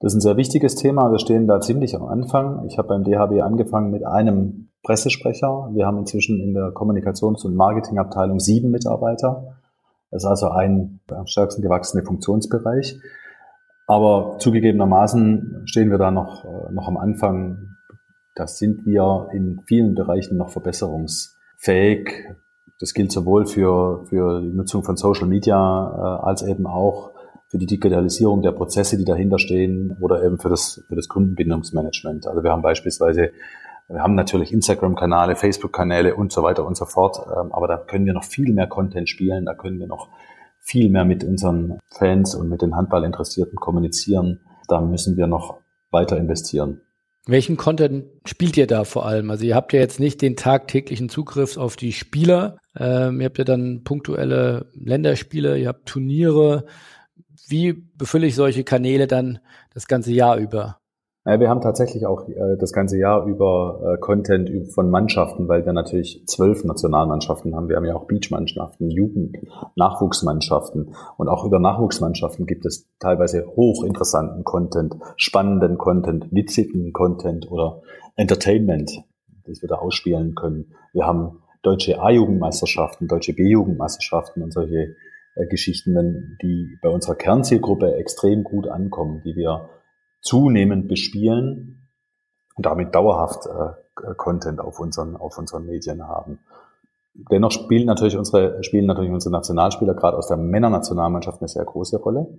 Das ist ein sehr wichtiges Thema. Wir stehen da ziemlich am Anfang. Ich habe beim DHB angefangen mit einem Pressesprecher. Wir haben inzwischen in der Kommunikations- und Marketingabteilung sieben Mitarbeiter. Das ist also ein am stärksten gewachsener Funktionsbereich. Aber zugegebenermaßen stehen wir da noch, äh, noch am Anfang. Da sind wir in vielen Bereichen noch verbesserungsfähig. Das gilt sowohl für, für die Nutzung von Social Media äh, als eben auch für die Digitalisierung der Prozesse, die dahinter stehen oder eben für das, für das Kundenbindungsmanagement. Also wir haben beispielsweise wir haben natürlich Instagram-Kanäle, Facebook-Kanäle und so weiter und so fort, ähm, aber da können wir noch viel mehr Content spielen, da können wir noch viel mehr mit unseren Fans und mit den Handballinteressierten kommunizieren. Da müssen wir noch weiter investieren. Welchen Content spielt ihr da vor allem? Also ihr habt ja jetzt nicht den tagtäglichen Zugriff auf die Spieler. Ähm, ihr habt ja dann punktuelle Länderspiele, ihr habt Turniere. Wie befülle ich solche Kanäle dann das ganze Jahr über? Ja, wir haben tatsächlich auch äh, das ganze Jahr über äh, Content von Mannschaften, weil wir natürlich zwölf Nationalmannschaften haben. Wir haben ja auch Beachmannschaften, Jugend, Nachwuchsmannschaften. Und auch über Nachwuchsmannschaften gibt es teilweise hochinteressanten Content, spannenden Content, witzigen Content oder Entertainment, das wir da ausspielen können. Wir haben deutsche A-Jugendmeisterschaften, deutsche B-Jugendmeisterschaften und solche Geschichten, wenn die bei unserer Kernzielgruppe extrem gut ankommen, die wir zunehmend bespielen und damit dauerhaft äh, Content auf unseren, auf unseren Medien haben. Dennoch spielen natürlich unsere, spielen natürlich unsere Nationalspieler gerade aus der Männernationalmannschaft eine sehr große Rolle.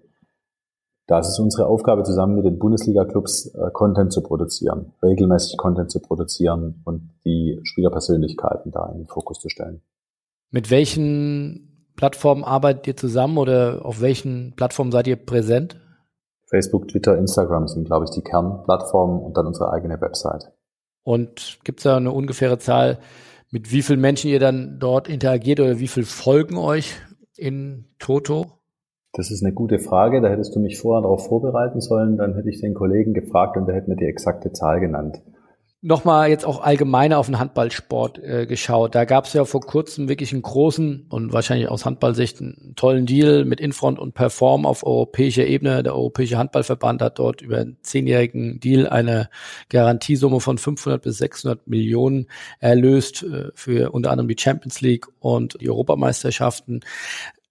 Da ist es unsere Aufgabe, zusammen mit den Bundesliga-Clubs äh, Content zu produzieren, regelmäßig Content zu produzieren und die Spielerpersönlichkeiten da in den Fokus zu stellen. Mit welchen Plattformen arbeitet ihr zusammen oder auf welchen Plattformen seid ihr präsent? Facebook, Twitter, Instagram sind, glaube ich, die Kernplattformen und dann unsere eigene Website. Und gibt es da eine ungefähre Zahl, mit wie vielen Menschen ihr dann dort interagiert oder wie viel folgen euch in Toto? Das ist eine gute Frage. Da hättest du mich vorher darauf vorbereiten sollen. Dann hätte ich den Kollegen gefragt und der hätte mir die exakte Zahl genannt nochmal jetzt auch allgemeiner auf den Handballsport äh, geschaut. Da gab es ja vor kurzem wirklich einen großen und wahrscheinlich aus Handballsicht einen tollen Deal mit Infront und Perform auf europäischer Ebene. Der Europäische Handballverband hat dort über einen zehnjährigen Deal eine Garantiesumme von 500 bis 600 Millionen erlöst äh, für unter anderem die Champions League und die Europameisterschaften.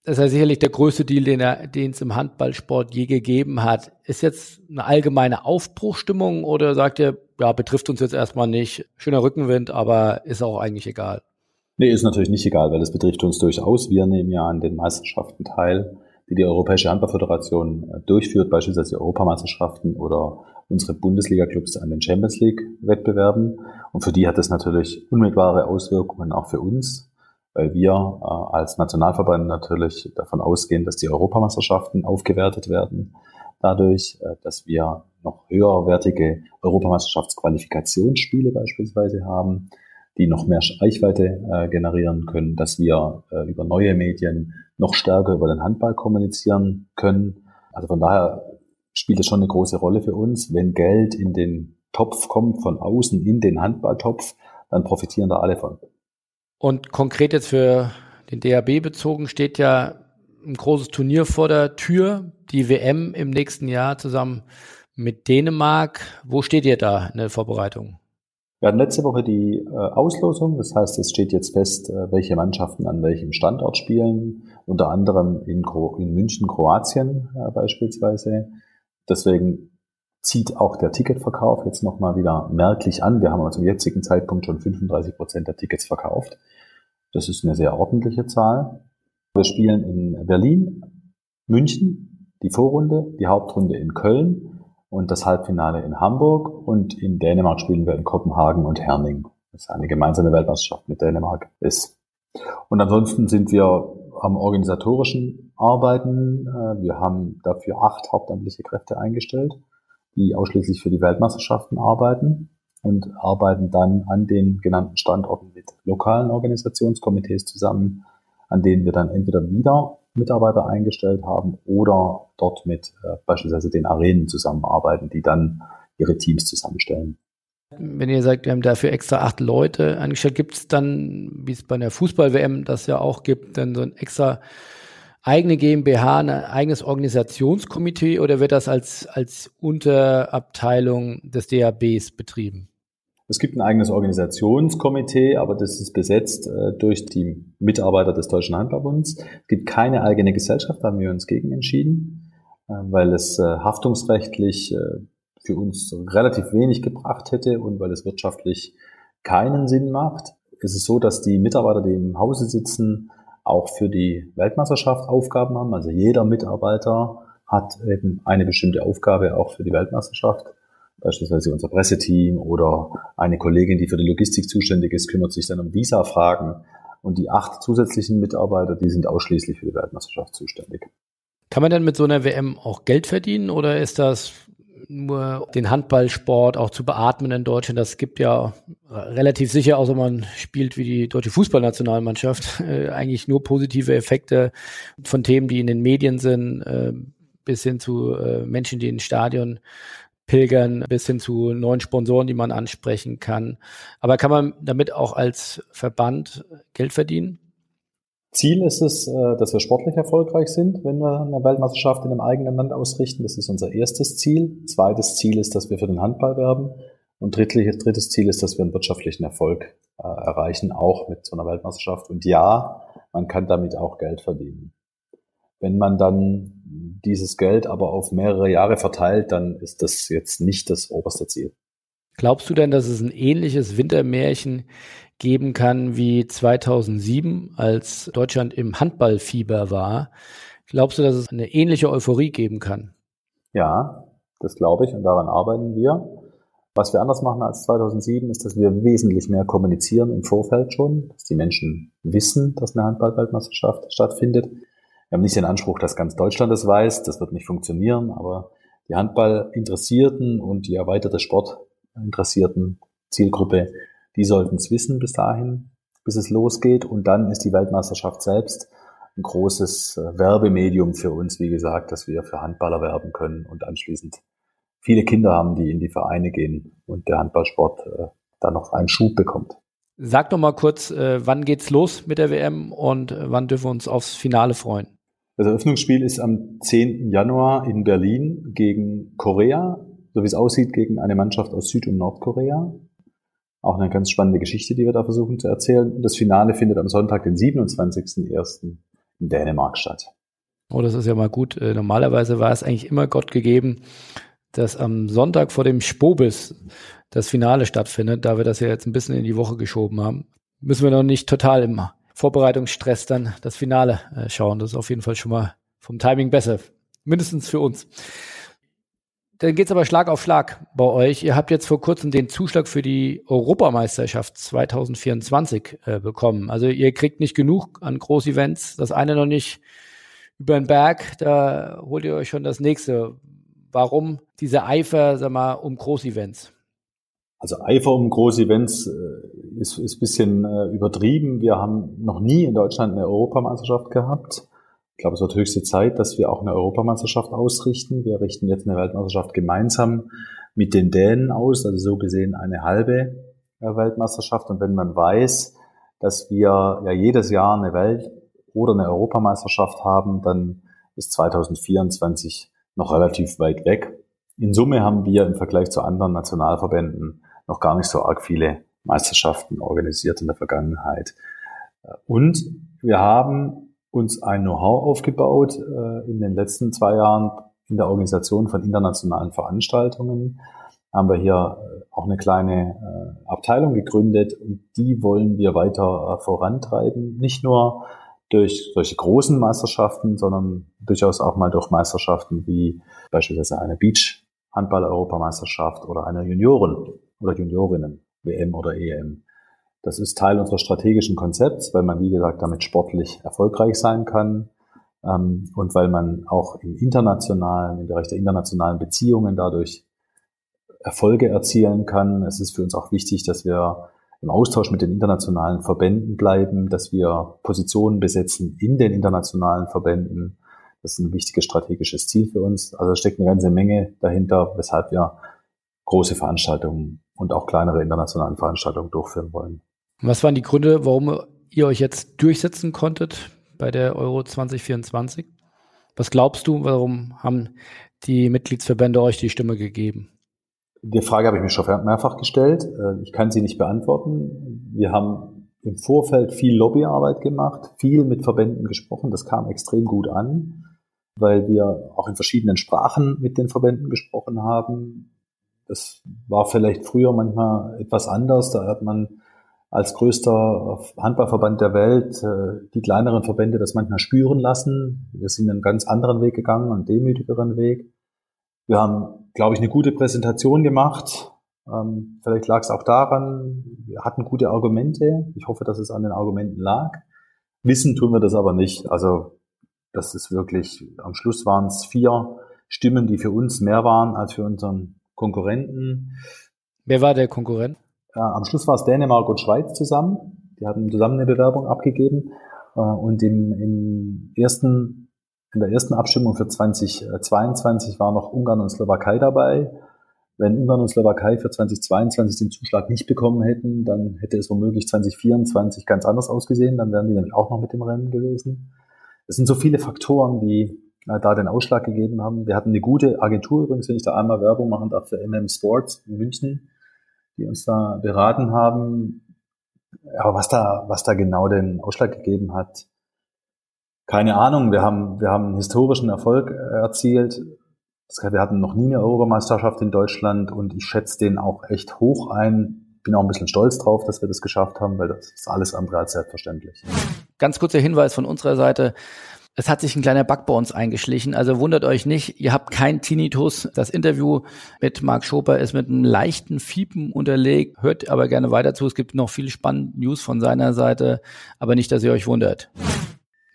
Das ist ja sicherlich der größte Deal, den es im Handballsport je gegeben hat. Ist jetzt eine allgemeine Aufbruchstimmung oder sagt ihr, ja, betrifft uns jetzt erstmal nicht. Schöner Rückenwind, aber ist auch eigentlich egal. Nee, ist natürlich nicht egal, weil es betrifft uns durchaus. Wir nehmen ja an den Meisterschaften teil, die die Europäische Handballföderation äh, durchführt, beispielsweise die Europameisterschaften oder unsere Bundesliga-Clubs an den Champions League-Wettbewerben. Und für die hat es natürlich unmittelbare Auswirkungen auch für uns, weil wir äh, als Nationalverband natürlich davon ausgehen, dass die Europameisterschaften aufgewertet werden dadurch, äh, dass wir noch höherwertige Europameisterschaftsqualifikationsspiele beispielsweise haben, die noch mehr Reichweite äh, generieren können, dass wir äh, über neue Medien noch stärker über den Handball kommunizieren können. Also von daher spielt es schon eine große Rolle für uns. Wenn Geld in den Topf kommt, von außen in den Handballtopf, dann profitieren da alle von. Und konkret jetzt für den DAB bezogen steht ja ein großes Turnier vor der Tür, die WM im nächsten Jahr zusammen mit Dänemark. Wo steht ihr da in der Vorbereitung? Wir hatten letzte Woche die äh, Auslosung. Das heißt, es steht jetzt fest, äh, welche Mannschaften an welchem Standort spielen. Unter anderem in, Gro in München, Kroatien äh, beispielsweise. Deswegen zieht auch der Ticketverkauf jetzt nochmal wieder merklich an. Wir haben zum jetzigen Zeitpunkt schon 35 Prozent der Tickets verkauft. Das ist eine sehr ordentliche Zahl. Wir spielen in Berlin, München, die Vorrunde, die Hauptrunde in Köln und das Halbfinale in Hamburg und in Dänemark spielen wir in Kopenhagen und Herning. Das eine gemeinsame Weltmeisterschaft mit Dänemark ist. Und ansonsten sind wir am organisatorischen Arbeiten. Äh, wir haben dafür acht hauptamtliche Kräfte eingestellt, die ausschließlich für die Weltmeisterschaften arbeiten und arbeiten dann an den genannten Standorten mit lokalen Organisationskomitees zusammen, an denen wir dann entweder wieder Mitarbeiter eingestellt haben oder dort mit äh, beispielsweise den Arenen zusammenarbeiten, die dann ihre Teams zusammenstellen. Wenn ihr sagt, wir haben dafür extra acht Leute eingestellt, gibt es dann, wie es bei der Fußball-WM das ja auch gibt, dann so ein extra eigene GmbH, ein eigenes Organisationskomitee oder wird das als, als Unterabteilung des DABs betrieben? Es gibt ein eigenes Organisationskomitee, aber das ist besetzt äh, durch die Mitarbeiter des Deutschen Handballbunds. Es gibt keine eigene Gesellschaft, da haben wir uns gegen entschieden, äh, weil es äh, haftungsrechtlich äh, für uns relativ wenig gebracht hätte und weil es wirtschaftlich keinen Sinn macht. Es ist so, dass die Mitarbeiter, die im Hause sitzen, auch für die Weltmeisterschaft Aufgaben haben. Also jeder Mitarbeiter hat eben eine bestimmte Aufgabe auch für die Weltmeisterschaft beispielsweise unser Presseteam oder eine Kollegin, die für die Logistik zuständig ist, kümmert sich dann um Visa-Fragen. Und die acht zusätzlichen Mitarbeiter, die sind ausschließlich für die Weltmeisterschaft zuständig. Kann man denn mit so einer WM auch Geld verdienen oder ist das nur den Handballsport auch zu beatmen in Deutschland? Das gibt ja relativ sicher, außer man spielt wie die deutsche Fußballnationalmannschaft, äh, eigentlich nur positive Effekte von Themen, die in den Medien sind, äh, bis hin zu äh, Menschen, die ins Stadion pilgern bis hin zu neuen Sponsoren, die man ansprechen kann. Aber kann man damit auch als Verband Geld verdienen? Ziel ist es, äh, dass wir sportlich erfolgreich sind, wenn wir eine Weltmeisterschaft in einem eigenen Land ausrichten. Das ist unser erstes Ziel. Zweites Ziel ist, dass wir für den Handball werben. Und drittes Ziel ist, dass wir einen wirtschaftlichen Erfolg äh, erreichen, auch mit so einer Weltmeisterschaft. Und ja, man kann damit auch Geld verdienen. Wenn man dann dieses Geld aber auf mehrere Jahre verteilt, dann ist das jetzt nicht das oberste Ziel. Glaubst du denn, dass es ein ähnliches Wintermärchen geben kann wie 2007, als Deutschland im Handballfieber war? Glaubst du, dass es eine ähnliche Euphorie geben kann? Ja, das glaube ich und daran arbeiten wir. Was wir anders machen als 2007 ist, dass wir wesentlich mehr kommunizieren im Vorfeld schon, dass die Menschen wissen, dass eine Handballweltmeisterschaft stattfindet. Wir haben nicht den Anspruch, dass ganz Deutschland es weiß, das wird nicht funktionieren, aber die Handballinteressierten und die erweiterte Sportinteressierten Zielgruppe, die sollten es wissen bis dahin, bis es losgeht. Und dann ist die Weltmeisterschaft selbst ein großes äh, Werbemedium für uns, wie gesagt, dass wir für Handballer werben können und anschließend viele Kinder haben, die in die Vereine gehen und der Handballsport äh, da noch einen Schub bekommt. Sag doch mal kurz, äh, wann geht's los mit der WM und äh, wann dürfen wir uns aufs Finale freuen? Das Eröffnungsspiel ist am 10. Januar in Berlin gegen Korea, so wie es aussieht, gegen eine Mannschaft aus Süd- und Nordkorea. Auch eine ganz spannende Geschichte, die wir da versuchen zu erzählen. Das Finale findet am Sonntag, den 27.01. in Dänemark statt. Oh, das ist ja mal gut. Äh, normalerweise war es eigentlich immer Gott gegeben, dass am Sonntag vor dem Spobis das Finale stattfindet, da wir das ja jetzt ein bisschen in die Woche geschoben haben, müssen wir noch nicht total im Vorbereitungsstress dann das Finale äh, schauen. Das ist auf jeden Fall schon mal vom Timing besser. Mindestens für uns. Dann geht's aber Schlag auf Schlag bei euch. Ihr habt jetzt vor kurzem den Zuschlag für die Europameisterschaft 2024 äh, bekommen. Also ihr kriegt nicht genug an Großevents. Das eine noch nicht über den Berg. Da holt ihr euch schon das nächste. Warum dieser Eifer, sag mal, um Großevents? Also Eifer um Großevents äh, ist, ist bisschen äh, übertrieben. Wir haben noch nie in Deutschland eine Europameisterschaft gehabt. Ich glaube, es wird höchste Zeit, dass wir auch eine Europameisterschaft ausrichten. Wir richten jetzt eine Weltmeisterschaft gemeinsam mit den Dänen aus, also so gesehen eine halbe äh, Weltmeisterschaft. Und wenn man weiß, dass wir ja jedes Jahr eine Welt- oder eine Europameisterschaft haben, dann ist 2024 noch relativ weit weg. In Summe haben wir im Vergleich zu anderen Nationalverbänden noch gar nicht so arg viele Meisterschaften organisiert in der Vergangenheit. Und wir haben uns ein Know-how aufgebaut äh, in den letzten zwei Jahren in der Organisation von internationalen Veranstaltungen. Haben wir hier äh, auch eine kleine äh, Abteilung gegründet und die wollen wir weiter vorantreiben. Nicht nur durch solche großen Meisterschaften, sondern durchaus auch mal durch Meisterschaften wie beispielsweise eine Beach Handball-Europameisterschaft oder eine Junioren- oder Juniorinnen-WM oder EM. Das ist Teil unseres strategischen Konzepts, weil man, wie gesagt, damit sportlich erfolgreich sein kann ähm, und weil man auch im internationalen, im Bereich der internationalen Beziehungen dadurch Erfolge erzielen kann. Es ist für uns auch wichtig, dass wir im Austausch mit den internationalen Verbänden bleiben, dass wir Positionen besetzen in den internationalen Verbänden, das ist ein wichtiges strategisches Ziel für uns. Also steckt eine ganze Menge dahinter, weshalb wir große Veranstaltungen und auch kleinere internationale Veranstaltungen durchführen wollen. Was waren die Gründe, warum ihr euch jetzt durchsetzen konntet bei der Euro 2024? Was glaubst du, warum haben die Mitgliedsverbände euch die Stimme gegeben? Die Frage habe ich mir schon mehrfach gestellt. Äh, ich kann sie nicht beantworten. Wir haben im Vorfeld viel Lobbyarbeit gemacht, viel mit Verbänden gesprochen. Das kam extrem gut an, weil wir auch in verschiedenen Sprachen mit den Verbänden gesprochen haben. Das war vielleicht früher manchmal etwas anders. Da hat man als größter Handballverband der Welt äh, die kleineren Verbände das manchmal spüren lassen. Wir sind einen ganz anderen Weg gegangen, einen demütigeren Weg. Wir haben, glaube ich, eine gute Präsentation gemacht ähm, vielleicht lag es auch daran, wir hatten gute Argumente. Ich hoffe, dass es an den Argumenten lag. Wissen tun wir das aber nicht. Also das ist wirklich, am Schluss waren es vier Stimmen, die für uns mehr waren als für unseren Konkurrenten. Wer war der Konkurrent? Äh, am Schluss war es Dänemark und Schweiz zusammen. Die hatten zusammen eine Bewerbung abgegeben. Äh, und im, im ersten, in der ersten Abstimmung für 2022 war noch Ungarn und Slowakei dabei. wenn Ungarn und Slowakei für 2022 den Zuschlag nicht bekommen hätten, dann hätte es womöglich 2024 ganz anders ausgesehen. Dann wären die nämlich auch noch mit dem Rennen gewesen. Es sind so viele Faktoren, die äh, da den Ausschlag gegeben haben. Wir hatten eine gute Agentur übrigens, wenn ich da einmal Werbung machen darf, für MM Sports in München, die uns da beraten haben. Aber was da, was da genau den Ausschlag gegeben hat, keine Ahnung. Wir haben, wir haben einen historischen Erfolg erzielt. Wir hatten noch nie eine Europameisterschaft in Deutschland und ich schätze den auch echt hoch ein. Bin auch ein bisschen stolz drauf, dass wir das geschafft haben, weil das ist alles andere als selbstverständlich. Ganz kurzer Hinweis von unserer Seite. Es hat sich ein kleiner Bug bei uns eingeschlichen. Also wundert euch nicht, ihr habt kein Tinnitus. Das Interview mit Marc Schoper ist mit einem leichten Fiepen unterlegt. Hört aber gerne weiter zu. Es gibt noch viele spannende News von seiner Seite, aber nicht, dass ihr euch wundert.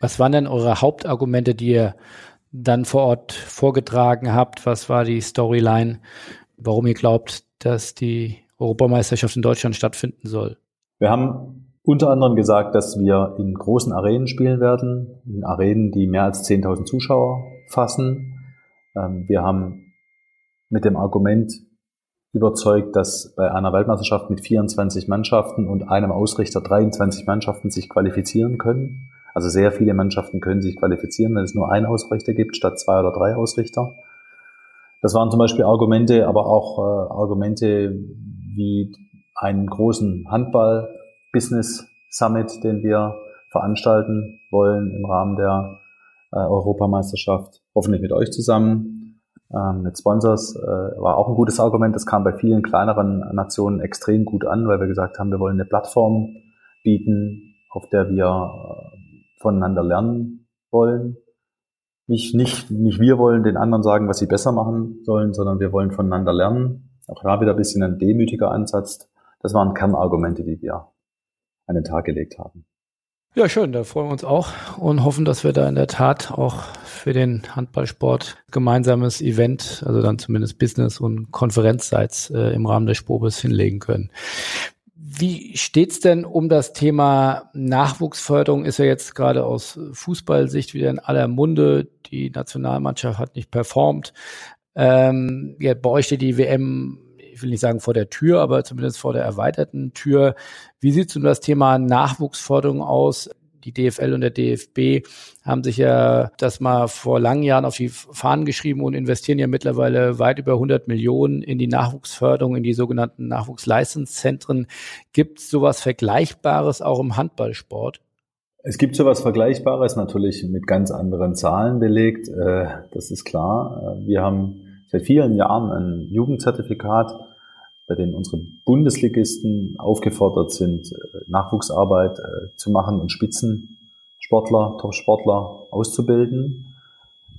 Was waren denn eure Hauptargumente, die ihr dann vor Ort vorgetragen habt? Was war die Storyline, warum ihr glaubt, dass die Europameisterschaft in Deutschland stattfinden soll? Wir haben unter anderem gesagt, dass wir in großen Arenen spielen werden, in Arenen, die mehr als 10.000 Zuschauer fassen. Ähm, wir haben mit dem Argument überzeugt, dass bei einer Weltmeisterschaft mit 24 Mannschaften und einem Ausrichter 23 Mannschaften sich qualifizieren können. Also sehr viele Mannschaften können sich qualifizieren, wenn es nur einen Ausrichter gibt, statt zwei oder drei Ausrichter. Das waren zum Beispiel Argumente, aber auch äh, Argumente wie einen großen Handball-Business Summit, den wir veranstalten wollen im Rahmen der äh, Europameisterschaft, hoffentlich mit euch zusammen, ähm, mit Sponsors, äh, war auch ein gutes Argument. Das kam bei vielen kleineren Nationen extrem gut an, weil wir gesagt haben, wir wollen eine Plattform bieten, auf der wir äh, voneinander lernen wollen. Nicht, nicht, nicht wir wollen den anderen sagen, was sie besser machen sollen, sondern wir wollen voneinander lernen. Auch da wieder ein bisschen ein demütiger Ansatz. Das waren Kernargumente, die wir an den Tag gelegt haben. Ja, schön, da freuen wir uns auch und hoffen, dass wir da in der Tat auch für den Handballsport gemeinsames Event, also dann zumindest Business- und Konferenzseits äh, im Rahmen des Spobes hinlegen können. Wie steht's denn um das Thema Nachwuchsförderung? Ist ja jetzt gerade aus Fußballsicht wieder in aller Munde. Die Nationalmannschaft hat nicht performt. Ähm, ja, bei euch steht die WM, ich will nicht sagen vor der Tür, aber zumindest vor der erweiterten Tür. Wie sieht's um das Thema Nachwuchsförderung aus? die DFL und der DFB haben sich ja das mal vor langen Jahren auf die Fahnen geschrieben und investieren ja mittlerweile weit über 100 Millionen in die Nachwuchsförderung, in die sogenannten Nachwuchsleistungszentren. Gibt es sowas Vergleichbares auch im Handballsport? Es gibt sowas Vergleichbares, natürlich mit ganz anderen Zahlen belegt. Äh, das ist klar. Wir haben seit vielen Jahren ein Jugendzertifikat bei denen unsere Bundesligisten aufgefordert sind, äh, Nachwuchsarbeit äh, zu machen und Spitzensportler, Top-Sportler auszubilden.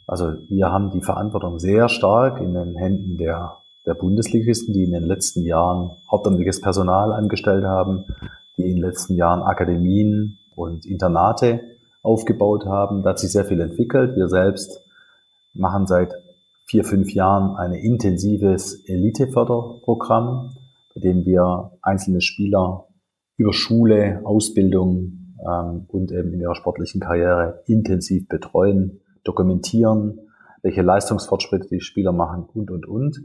Also wir haben die Verantwortung sehr stark in den Händen der, der Bundesligisten, die in den letzten Jahren hauptamtliches Personal angestellt haben, die in den letzten Jahren Akademien und Internate aufgebaut haben. Da hat sich sehr viel entwickelt. Wir selbst machen seit vier, fünf Jahren ein intensives Eliteförderprogramm, bei dem wir einzelne Spieler über Schule, Ausbildung ähm, und eben in ihrer sportlichen Karriere intensiv betreuen, dokumentieren, welche Leistungsfortschritte die Spieler machen und, und, und.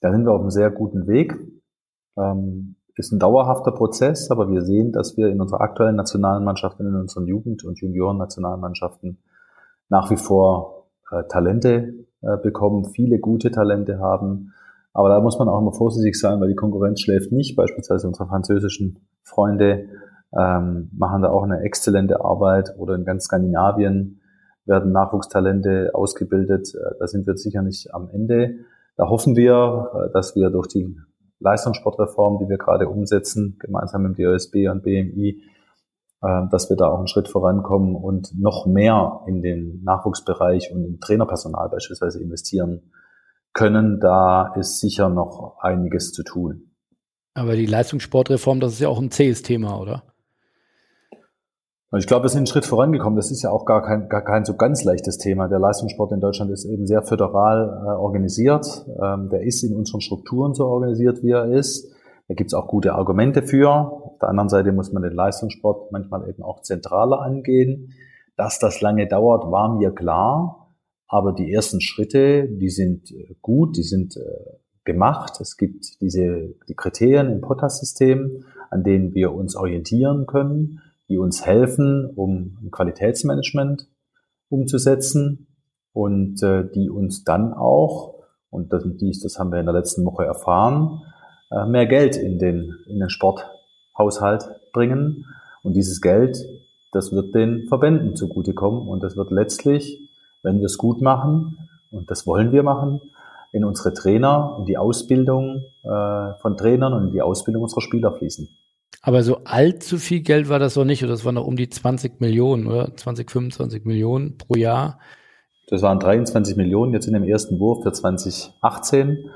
Da sind wir auf einem sehr guten Weg. Ähm, ist ein dauerhafter Prozess, aber wir sehen, dass wir in unserer aktuellen nationalen Mannschaft und in unseren Jugend- und Junioren-Nationalmannschaften nach wie vor äh, Talente äh, bekommen, viele gute Talente haben. Aber da muss man auch immer vorsichtig sein, weil die Konkurrenz schläft nicht. Beispielsweise unsere französischen Freunde ähm, machen da auch eine exzellente Arbeit oder in ganz Skandinavien werden Nachwuchstalente ausgebildet. Äh, da sind wir sicher nicht am Ende. Da hoffen wir, dass wir durch die Leistungssportreform, die wir gerade umsetzen, gemeinsam mit DOSB und BMI, dass wir da auch einen Schritt vorankommen und noch mehr in den Nachwuchsbereich und im Trainerpersonal beispielsweise investieren können. Da ist sicher noch einiges zu tun. Aber die Leistungssportreform, das ist ja auch ein zähes Thema, oder? Ich glaube, wir sind einen Schritt vorangekommen. Das ist ja auch gar kein, gar kein so ganz leichtes Thema. Der Leistungssport in Deutschland ist eben sehr föderal äh, organisiert. Ähm, der ist in unseren Strukturen so organisiert, wie er ist. Da gibt es auch gute Argumente für. Auf der anderen Seite muss man den Leistungssport manchmal eben auch zentraler angehen. Dass das lange dauert, war mir klar. Aber die ersten Schritte, die sind äh, gut, die sind äh, gemacht. Es gibt diese die Kriterien im POTAS-System, an denen wir uns orientieren können, die uns helfen, um ein Qualitätsmanagement umzusetzen und äh, die uns dann auch, und das, das haben wir in der letzten Woche erfahren, äh, mehr Geld in den, in den Sporthaushalt bringen. Und dieses Geld, das wird den Verbänden zugutekommen und das wird letztlich, wenn wir es gut machen, und das wollen wir machen, in unsere Trainer, in die Ausbildung äh, von Trainern und in die Ausbildung unserer Spieler fließen. Aber so allzu viel Geld war das doch nicht, oder das waren noch um die 20 Millionen, oder? 20, 25 Millionen pro Jahr. Das waren 23 Millionen jetzt in dem ersten Wurf für 2018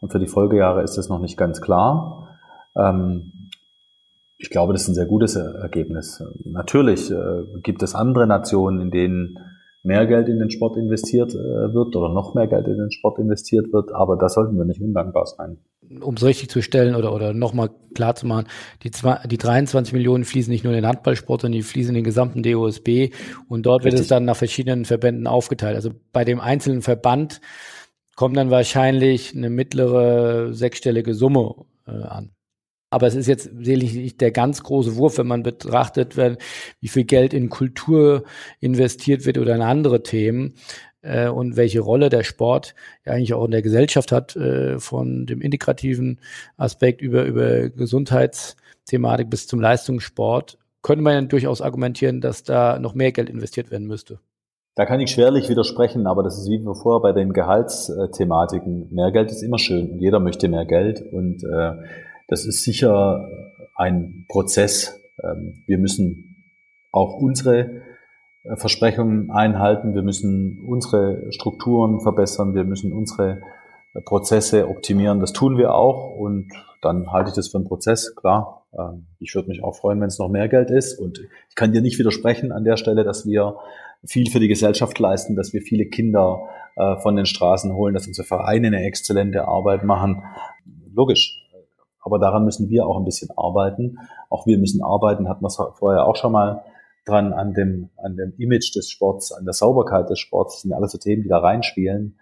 und für die Folgejahre ist das noch nicht ganz klar. Ähm, ich glaube, das ist ein sehr gutes Ergebnis. Natürlich äh, gibt es andere Nationen, in denen mehr Geld in den Sport investiert äh, wird oder noch mehr Geld in den Sport investiert wird, aber da sollten wir nicht undankbar sein. Um es richtig zu stellen oder, oder nochmal klar zu machen, die, zwei, die 23 Millionen fließen nicht nur in den Handballsport, sondern die fließen in den gesamten DOSB und dort richtig. wird es dann nach verschiedenen Verbänden aufgeteilt. Also bei dem einzelnen Verband kommt dann wahrscheinlich eine mittlere sechsstellige Summe äh, an. Aber es ist jetzt sicherlich nicht der ganz große Wurf, wenn man betrachtet, wenn, wie viel Geld in Kultur investiert wird oder in andere Themen äh, und welche Rolle der Sport ja eigentlich auch in der Gesellschaft hat, äh, von dem integrativen Aspekt über, über Gesundheitsthematik bis zum Leistungssport, könnte man ja durchaus argumentieren, dass da noch mehr Geld investiert werden müsste. Da kann ich schwerlich widersprechen, aber das ist wie vorher bei den Gehaltsthematiken. Mehr Geld ist immer schön und jeder möchte mehr Geld und äh, das ist sicher ein Prozess. Ähm, wir müssen auch unsere äh, Versprechungen einhalten. Wir müssen unsere Strukturen verbessern. Wir müssen unsere äh, Prozesse optimieren. Das tun wir auch. Und dann halte ich das für einen Prozess. Klar, ähm, ich würde mich auch freuen, wenn es noch mehr Geld ist. Und ich kann dir nicht widersprechen an der Stelle, dass wir viel für die Gesellschaft leisten, dass wir viele Kinder äh, von den Straßen holen, dass unsere Vereine eine exzellente Arbeit machen. Logisch, aber daran müssen wir auch ein bisschen arbeiten. Auch wir müssen arbeiten, wir es vorher auch schon mal dran, an dem, an dem Image des Sports, an der Sauberkeit des Sports. Das sind ja alles so Themen, die da reinspielen.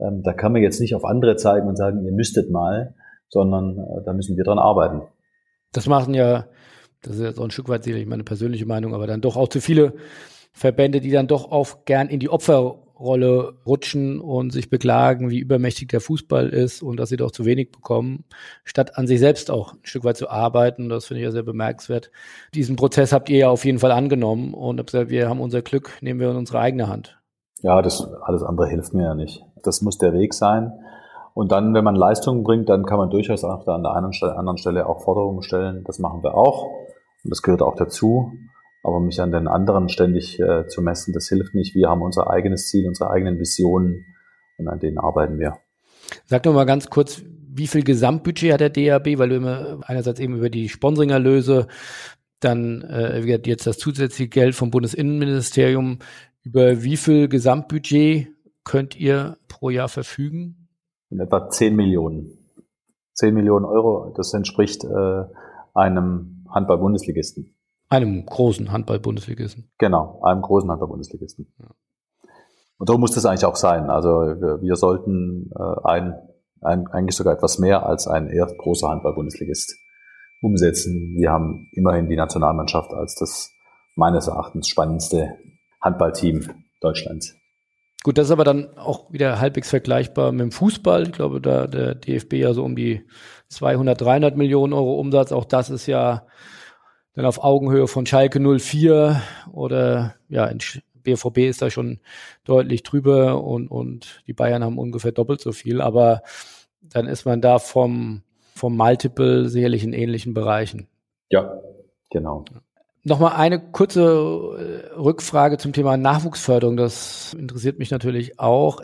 Ähm, da kann man jetzt nicht auf andere zeigen und sagen, ihr müsstet mal, sondern äh, da müssen wir dran arbeiten. Das machen ja, das ist jetzt auch ein Stück weit sicherlich meine persönliche Meinung, aber dann doch auch zu viele Verbände, die dann doch auch gern in die Opfer Rolle rutschen und sich beklagen, wie übermächtig der Fußball ist und dass sie doch zu wenig bekommen, statt an sich selbst auch ein Stück weit zu arbeiten. Das finde ich ja sehr bemerkenswert. Diesen Prozess habt ihr ja auf jeden Fall angenommen und gesagt, wir haben unser Glück, nehmen wir in unsere eigene Hand. Ja, das alles andere hilft mir ja nicht. Das muss der Weg sein. Und dann, wenn man Leistungen bringt, dann kann man durchaus auch an der einen Stelle, anderen Stelle auch Forderungen stellen. Das machen wir auch. Und das gehört auch dazu. Aber mich an den anderen ständig äh, zu messen, das hilft nicht. Wir haben unser eigenes Ziel, unsere eigenen Visionen und an denen arbeiten wir. Sag doch mal ganz kurz, wie viel Gesamtbudget hat der DAB, weil du immer einerseits eben über die Sponsoringerlöse, dann äh, jetzt das zusätzliche Geld vom Bundesinnenministerium, über wie viel Gesamtbudget könnt ihr pro Jahr verfügen? In etwa 10 Millionen. 10 Millionen Euro, das entspricht äh, einem Handball-Bundesligisten. Einem großen Handball-Bundesligisten. Genau, einem großen Handball-Bundesligisten. Ja. Und so muss das eigentlich auch sein. Also wir, wir sollten äh, ein, ein, eigentlich sogar etwas mehr als ein eher großer Handball-Bundesligist umsetzen. Wir haben immerhin die Nationalmannschaft als das meines Erachtens spannendste Handballteam Deutschlands. Gut, das ist aber dann auch wieder halbwegs vergleichbar mit dem Fußball. Ich glaube, da der DFB ja so um die 200, 300 Millionen Euro Umsatz. Auch das ist ja dann auf Augenhöhe von Schalke 04 oder ja, in BVB ist da schon deutlich drüber und, und die Bayern haben ungefähr doppelt so viel, aber dann ist man da vom, vom Multiple sicherlich in ähnlichen Bereichen. Ja, genau. Nochmal eine kurze äh, Rückfrage zum Thema Nachwuchsförderung. Das interessiert mich natürlich auch.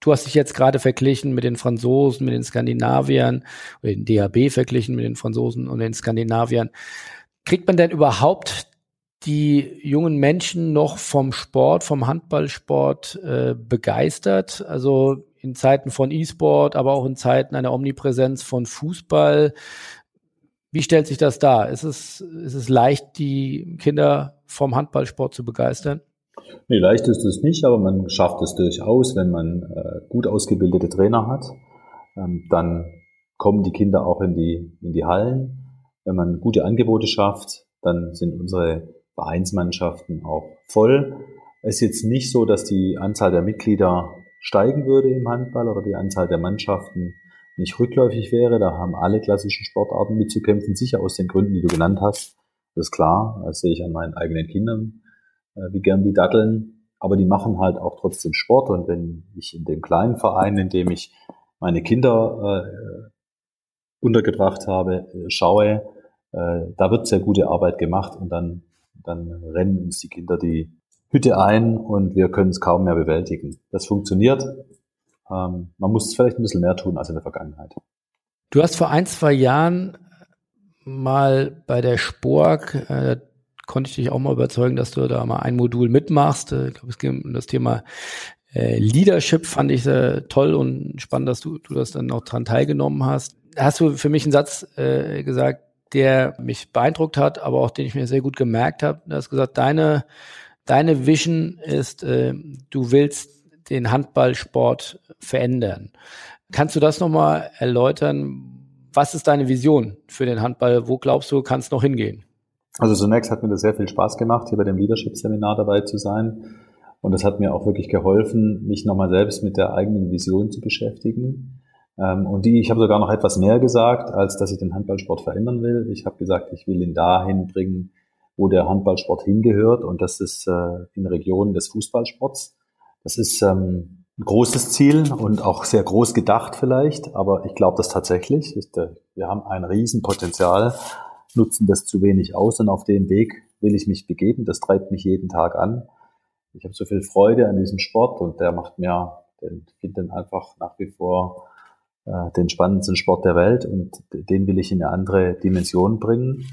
Du hast dich jetzt gerade verglichen mit den Franzosen, mit den Skandinaviern, oder den DHB verglichen mit den Franzosen und den Skandinaviern. Kriegt man denn überhaupt die jungen Menschen noch vom Sport, vom Handballsport äh, begeistert? Also in Zeiten von E-Sport, aber auch in Zeiten einer Omnipräsenz von Fußball. Wie stellt sich das dar? Ist es, ist es leicht, die Kinder vom Handballsport zu begeistern? Nee, leicht ist es nicht, aber man schafft es durchaus, wenn man äh, gut ausgebildete Trainer hat, ähm, dann kommen die Kinder auch in die, in die Hallen. Wenn man gute Angebote schafft, dann sind unsere Vereinsmannschaften auch voll. Es ist jetzt nicht so, dass die Anzahl der Mitglieder steigen würde im Handball oder die Anzahl der Mannschaften nicht rückläufig wäre. Da haben alle klassischen Sportarten mitzukämpfen, sicher aus den Gründen, die du genannt hast. Das ist klar, das sehe ich an meinen eigenen Kindern, äh, wie gern die datteln. Aber die machen halt auch trotzdem Sport. Und wenn ich in dem kleinen Verein, in dem ich meine Kinder äh, untergebracht habe, äh, schaue, äh, da wird sehr gute Arbeit gemacht und dann, dann rennen uns die Kinder die Hütte ein und wir können es kaum mehr bewältigen. Das funktioniert. Ähm, man muss vielleicht ein bisschen mehr tun als in der Vergangenheit. Du hast vor ein, zwei Jahren mal bei der Spork, äh, konnte ich dich auch mal überzeugen, dass du da mal ein Modul mitmachst. Äh, ich glaube, es geht um das Thema äh, Leadership, fand ich sehr toll und spannend, dass du, du das dann auch dran teilgenommen hast. Hast du für mich einen Satz äh, gesagt, der mich beeindruckt hat, aber auch den ich mir sehr gut gemerkt habe. Du hast gesagt, deine, deine Vision ist, äh, du willst den Handballsport verändern. Kannst du das nochmal erläutern? Was ist deine Vision für den Handball? Wo glaubst du, kannst noch hingehen? Also zunächst hat mir das sehr viel Spaß gemacht, hier bei dem Leadership-Seminar dabei zu sein. Und das hat mir auch wirklich geholfen, mich nochmal selbst mit der eigenen Vision zu beschäftigen. Ähm, und die, ich habe sogar noch etwas mehr gesagt, als dass ich den Handballsport verändern will. Ich habe gesagt, ich will ihn dahin bringen, wo der Handballsport hingehört. Und das ist äh, in Regionen des Fußballsports. Das ist ähm, ein großes Ziel und auch sehr groß gedacht vielleicht, aber ich glaube das tatsächlich. Ist, äh, wir haben ein Riesenpotenzial, nutzen das zu wenig aus und auf dem Weg will ich mich begeben. Das treibt mich jeden Tag an. Ich habe so viel Freude an diesem Sport und der macht mir, den finde einfach nach wie vor äh, den spannendsten Sport der Welt und den will ich in eine andere Dimension bringen.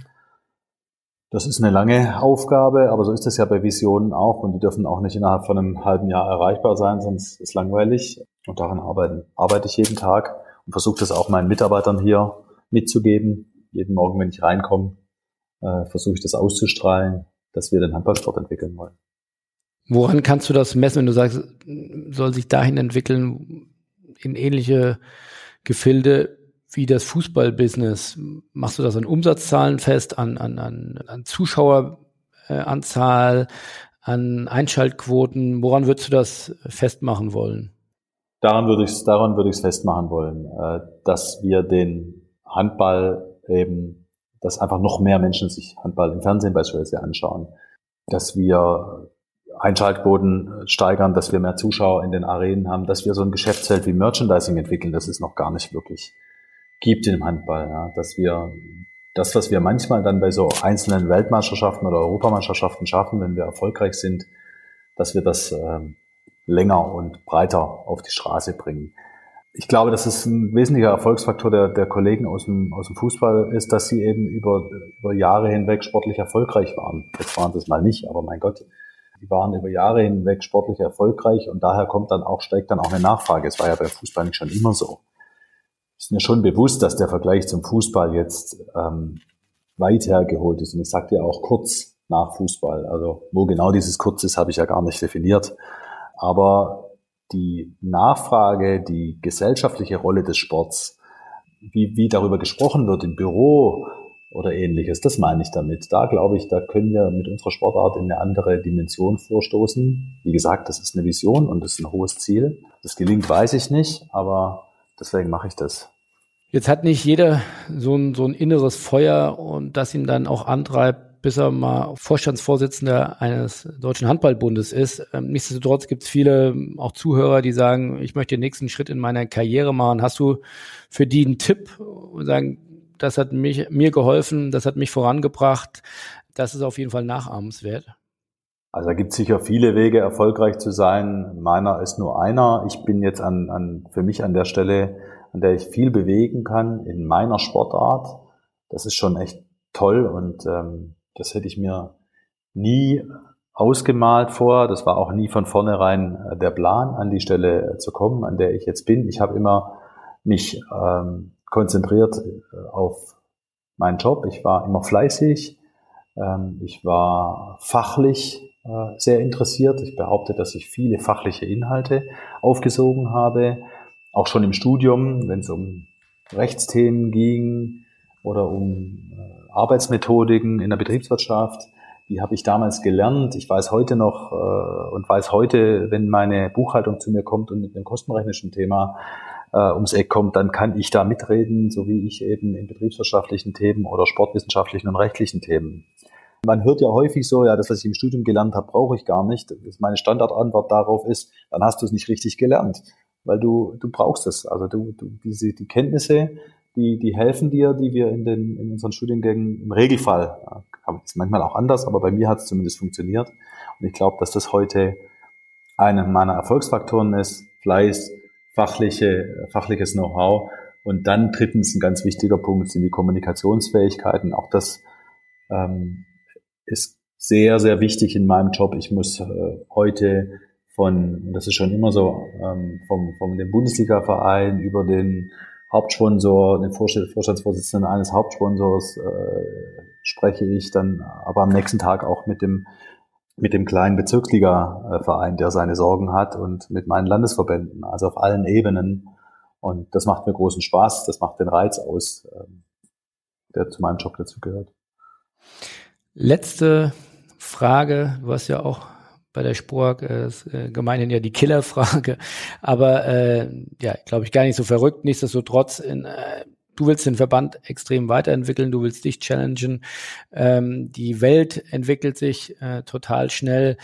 Das ist eine lange Aufgabe, aber so ist es ja bei Visionen auch und die dürfen auch nicht innerhalb von einem halben Jahr erreichbar sein, sonst ist langweilig. Und daran arbeiten, arbeite ich jeden Tag und versuche das auch meinen Mitarbeitern hier mitzugeben. Jeden Morgen, wenn ich reinkomme, äh, versuche ich das auszustrahlen, dass wir den Handballsport entwickeln wollen. Woran kannst du das messen, wenn du sagst, soll sich dahin entwickeln in ähnliche Gefilde? wie das Fußballbusiness? Machst du das an Umsatzzahlen fest, an, an, an, an Zuschaueranzahl, an Einschaltquoten? Woran würdest du das festmachen wollen? Daran würde ich es daran festmachen wollen, äh, dass wir den Handball eben, dass einfach noch mehr Menschen sich Handball im Fernsehen beispielsweise anschauen, dass wir Einschaltquoten steigern, dass wir mehr Zuschauer in den Arenen haben, dass wir so ein Geschäftsfeld wie Merchandising entwickeln, das ist noch gar nicht wirklich gibt im Handball, ja, dass wir das, was wir manchmal dann bei so einzelnen Weltmeisterschaften oder Europameisterschaften schaffen, wenn wir erfolgreich sind, dass wir das ähm, länger und breiter auf die Straße bringen. Ich glaube, dass es ein wesentlicher Erfolgsfaktor der, der Kollegen aus dem, aus dem Fußball ist, dass sie eben über, über Jahre hinweg sportlich erfolgreich waren. Jetzt waren sie es mal nicht, aber mein Gott, die waren über Jahre hinweg sportlich erfolgreich und daher kommt dann auch, steigt dann auch eine Nachfrage. Es war ja beim Fußball nicht schon immer so ist mir schon bewusst, dass der Vergleich zum Fußball jetzt ähm, weit hergeholt ist. Und ich sagte ja auch kurz nach Fußball. Also wo genau dieses kurz ist, habe ich ja gar nicht definiert. Aber die Nachfrage, die gesellschaftliche Rolle des Sports, wie, wie darüber gesprochen wird im Büro oder ähnliches, das meine ich damit. Da glaube ich, da können wir mit unserer Sportart in eine andere Dimension vorstoßen. Wie gesagt, das ist eine Vision und das ist ein hohes Ziel. Das gelingt, weiß ich nicht, aber Deswegen mache ich das. Jetzt hat nicht jeder so ein, so ein inneres Feuer und das ihn dann auch antreibt, bis er mal Vorstandsvorsitzender eines deutschen Handballbundes ist. Ähm, nichtsdestotrotz gibt es viele auch Zuhörer, die sagen, ich möchte den nächsten Schritt in meiner Karriere machen. Hast du für die einen Tipp und sagen, das hat mich, mir geholfen, das hat mich vorangebracht, das ist auf jeden Fall nachahmenswert? Also da gibt es sicher viele Wege, erfolgreich zu sein. Meiner ist nur einer. Ich bin jetzt an, an, für mich an der Stelle, an der ich viel bewegen kann in meiner Sportart. Das ist schon echt toll und ähm, das hätte ich mir nie ausgemalt vor. Das war auch nie von vornherein äh, der Plan, an die Stelle äh, zu kommen, an der ich jetzt bin. Ich habe immer mich ähm, konzentriert äh, auf meinen Job. Ich war immer fleißig. Ähm, ich war fachlich äh, sehr interessiert. Ich behaupte, dass ich viele fachliche Inhalte aufgesogen habe. auch schon im Studium, wenn es um Rechtsthemen ging oder um äh, Arbeitsmethodiken in der Betriebswirtschaft, die habe ich damals gelernt. Ich weiß heute noch und weiß heute, wenn meine Buchhaltung zu mir kommt und mit einem kostenrechnischen Thema äh, ums Eck kommt, dann kann ich da mitreden, so wie ich eben in betriebswirtschaftlichen Themen oder sportwissenschaftlichen und rechtlichen Themen. Man hört ja häufig so, ja, das, was ich im Studium gelernt habe, brauche ich gar nicht. Meine Standardantwort darauf ist, dann hast du es nicht richtig gelernt, weil du, du brauchst es. Also du, du diese, die Kenntnisse, die, die helfen dir, die wir in, den, in unseren Studiengängen im Regelfall, ja, ist manchmal auch anders, aber bei mir hat es zumindest funktioniert. Und ich glaube, dass das heute einer meiner Erfolgsfaktoren ist, Fleiß, fachliche, fachliches Know-how. Und dann drittens ein ganz wichtiger Punkt sind die Kommunikationsfähigkeiten. Auch das ähm, ist sehr, sehr wichtig in meinem Job. Ich muss äh, heute von, das ist schon immer so, ähm, vom, vom dem Bundesliga-Verein über den Hauptsponsor, den Vorstandsvorsitzenden eines Hauptsponsors äh, spreche ich dann aber am nächsten Tag auch mit dem mit dem kleinen Bezirksliga-Verein, der seine Sorgen hat und mit meinen Landesverbänden, also auf allen Ebenen. Und das macht mir großen Spaß, das macht den Reiz aus, ähm, der zu meinem Job dazu gehört. Letzte Frage, du hast ja auch bei der Spork äh, äh gemeinhin ja die Killerfrage, aber äh, ja, glaube ich gar nicht so verrückt. Nichtsdestotrotz in äh, Du willst den Verband extrem weiterentwickeln, du willst dich challengen. Ähm, die Welt entwickelt sich äh, total schnell.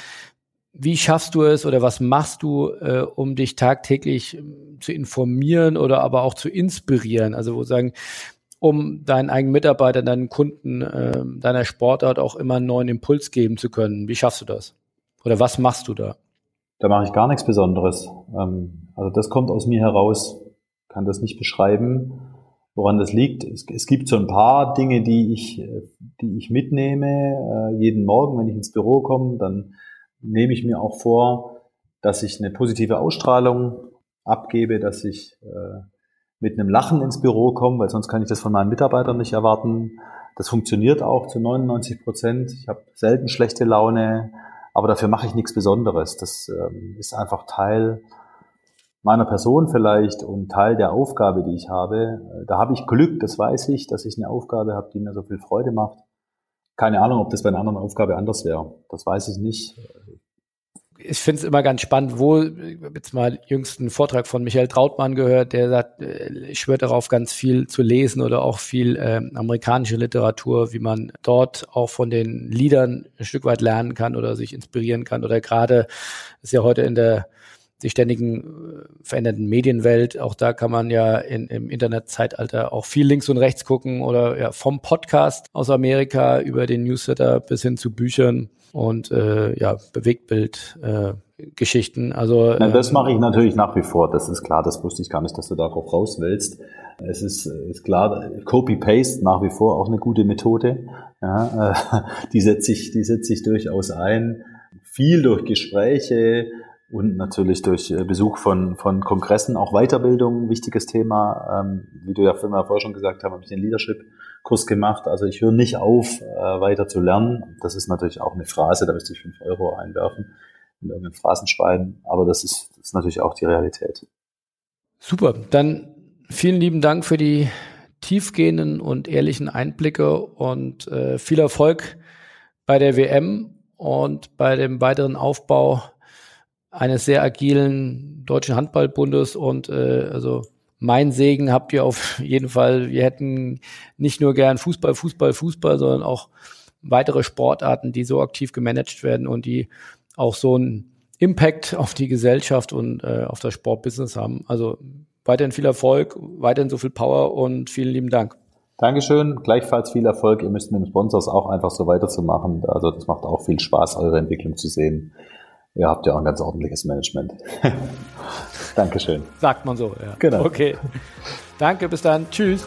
Wie schaffst du es oder was machst du, äh, um dich tagtäglich ähm, zu informieren oder aber auch zu inspirieren? Also wo sagen, um deinen eigenen Mitarbeitern, deinen Kunden, äh, deiner Sportart auch immer einen neuen Impuls geben zu können. Wie schaffst du das? Oder was machst du da? Da mache ich gar nichts Besonderes. Ähm, also das kommt aus mir heraus, kann das nicht beschreiben. Woran das liegt? Es, es, gibt so ein paar Dinge, die ich, die ich mitnehme. Äh, jeden Morgen, wenn ich ins Büro komme, dann nehme ich mir auch vor, dass ich eine positive Ausstrahlung abgebe, dass ich äh, mit einem Lachen ins Büro komme, weil sonst kann ich das von meinen Mitarbeitern nicht erwarten. Das funktioniert auch zu 99 Prozent. Ich habe selten schlechte Laune, aber dafür mache ich nichts Besonderes. Das ähm, ist einfach Teil meiner Person vielleicht und Teil der Aufgabe, die ich habe. Da habe ich Glück, das weiß ich, dass ich eine Aufgabe habe, die mir so viel Freude macht. Keine Ahnung, ob das bei einer anderen Aufgabe anders wäre. Das weiß ich nicht. Ich finde es immer ganz spannend, wo jetzt mal jüngsten Vortrag von Michael Trautmann gehört, der sagt, äh, ich schwöre darauf, ganz viel zu lesen oder auch viel äh, amerikanische Literatur, wie man dort auch von den Liedern ein Stück weit lernen kann oder sich inspirieren kann. Oder gerade ist ja heute in der die ständigen äh, verändernden Medienwelt. Auch da kann man ja in, im Internetzeitalter auch viel links und rechts gucken oder ja vom Podcast aus Amerika über den Newsletter bis hin zu Büchern und äh, ja Bewegtbild. Äh, Geschichten. Also Na, das mache ich natürlich nach wie vor. Das ist klar. Das wusste ich gar nicht, dass du darauf raus willst. Es ist, ist klar. Copy-Paste nach wie vor auch eine gute Methode. Ja, äh, die setze ich, die setze ich durchaus ein. Viel durch Gespräche, und natürlich durch äh, Besuch von, von Kongressen, auch Weiterbildung, wichtiges Thema. Ähm, wie du ja vorher schon gesagt hast, habe ich den Leadership-Kurs gemacht. Also ich höre nicht auf, äh, weiter zu lernen. Das ist natürlich auch eine Phrase, da müsste ich fünf Euro einwerfen in irgendein Phrasenschwein. Aber das ist, das ist natürlich auch die Realität. Super, dann vielen lieben Dank für die tiefgehenden und ehrlichen Einblicke und äh, viel Erfolg bei der WM und bei dem weiteren Aufbau eines sehr agilen deutschen Handballbundes und äh, also mein Segen habt ihr auf jeden Fall. Wir hätten nicht nur gern Fußball, Fußball, Fußball, sondern auch weitere Sportarten, die so aktiv gemanagt werden und die auch so einen Impact auf die Gesellschaft und äh, auf das Sportbusiness haben. Also weiterhin viel Erfolg, weiterhin so viel Power und vielen lieben Dank. Dankeschön, gleichfalls viel Erfolg. Ihr müsst mit den Sponsors auch einfach so weiterzumachen. Also das macht auch viel Spaß, eure Entwicklung zu sehen. Ihr habt ja auch ein ganz ordentliches Management. Dankeschön. Sagt man so, ja. Genau. Okay. Danke, bis dann. Tschüss.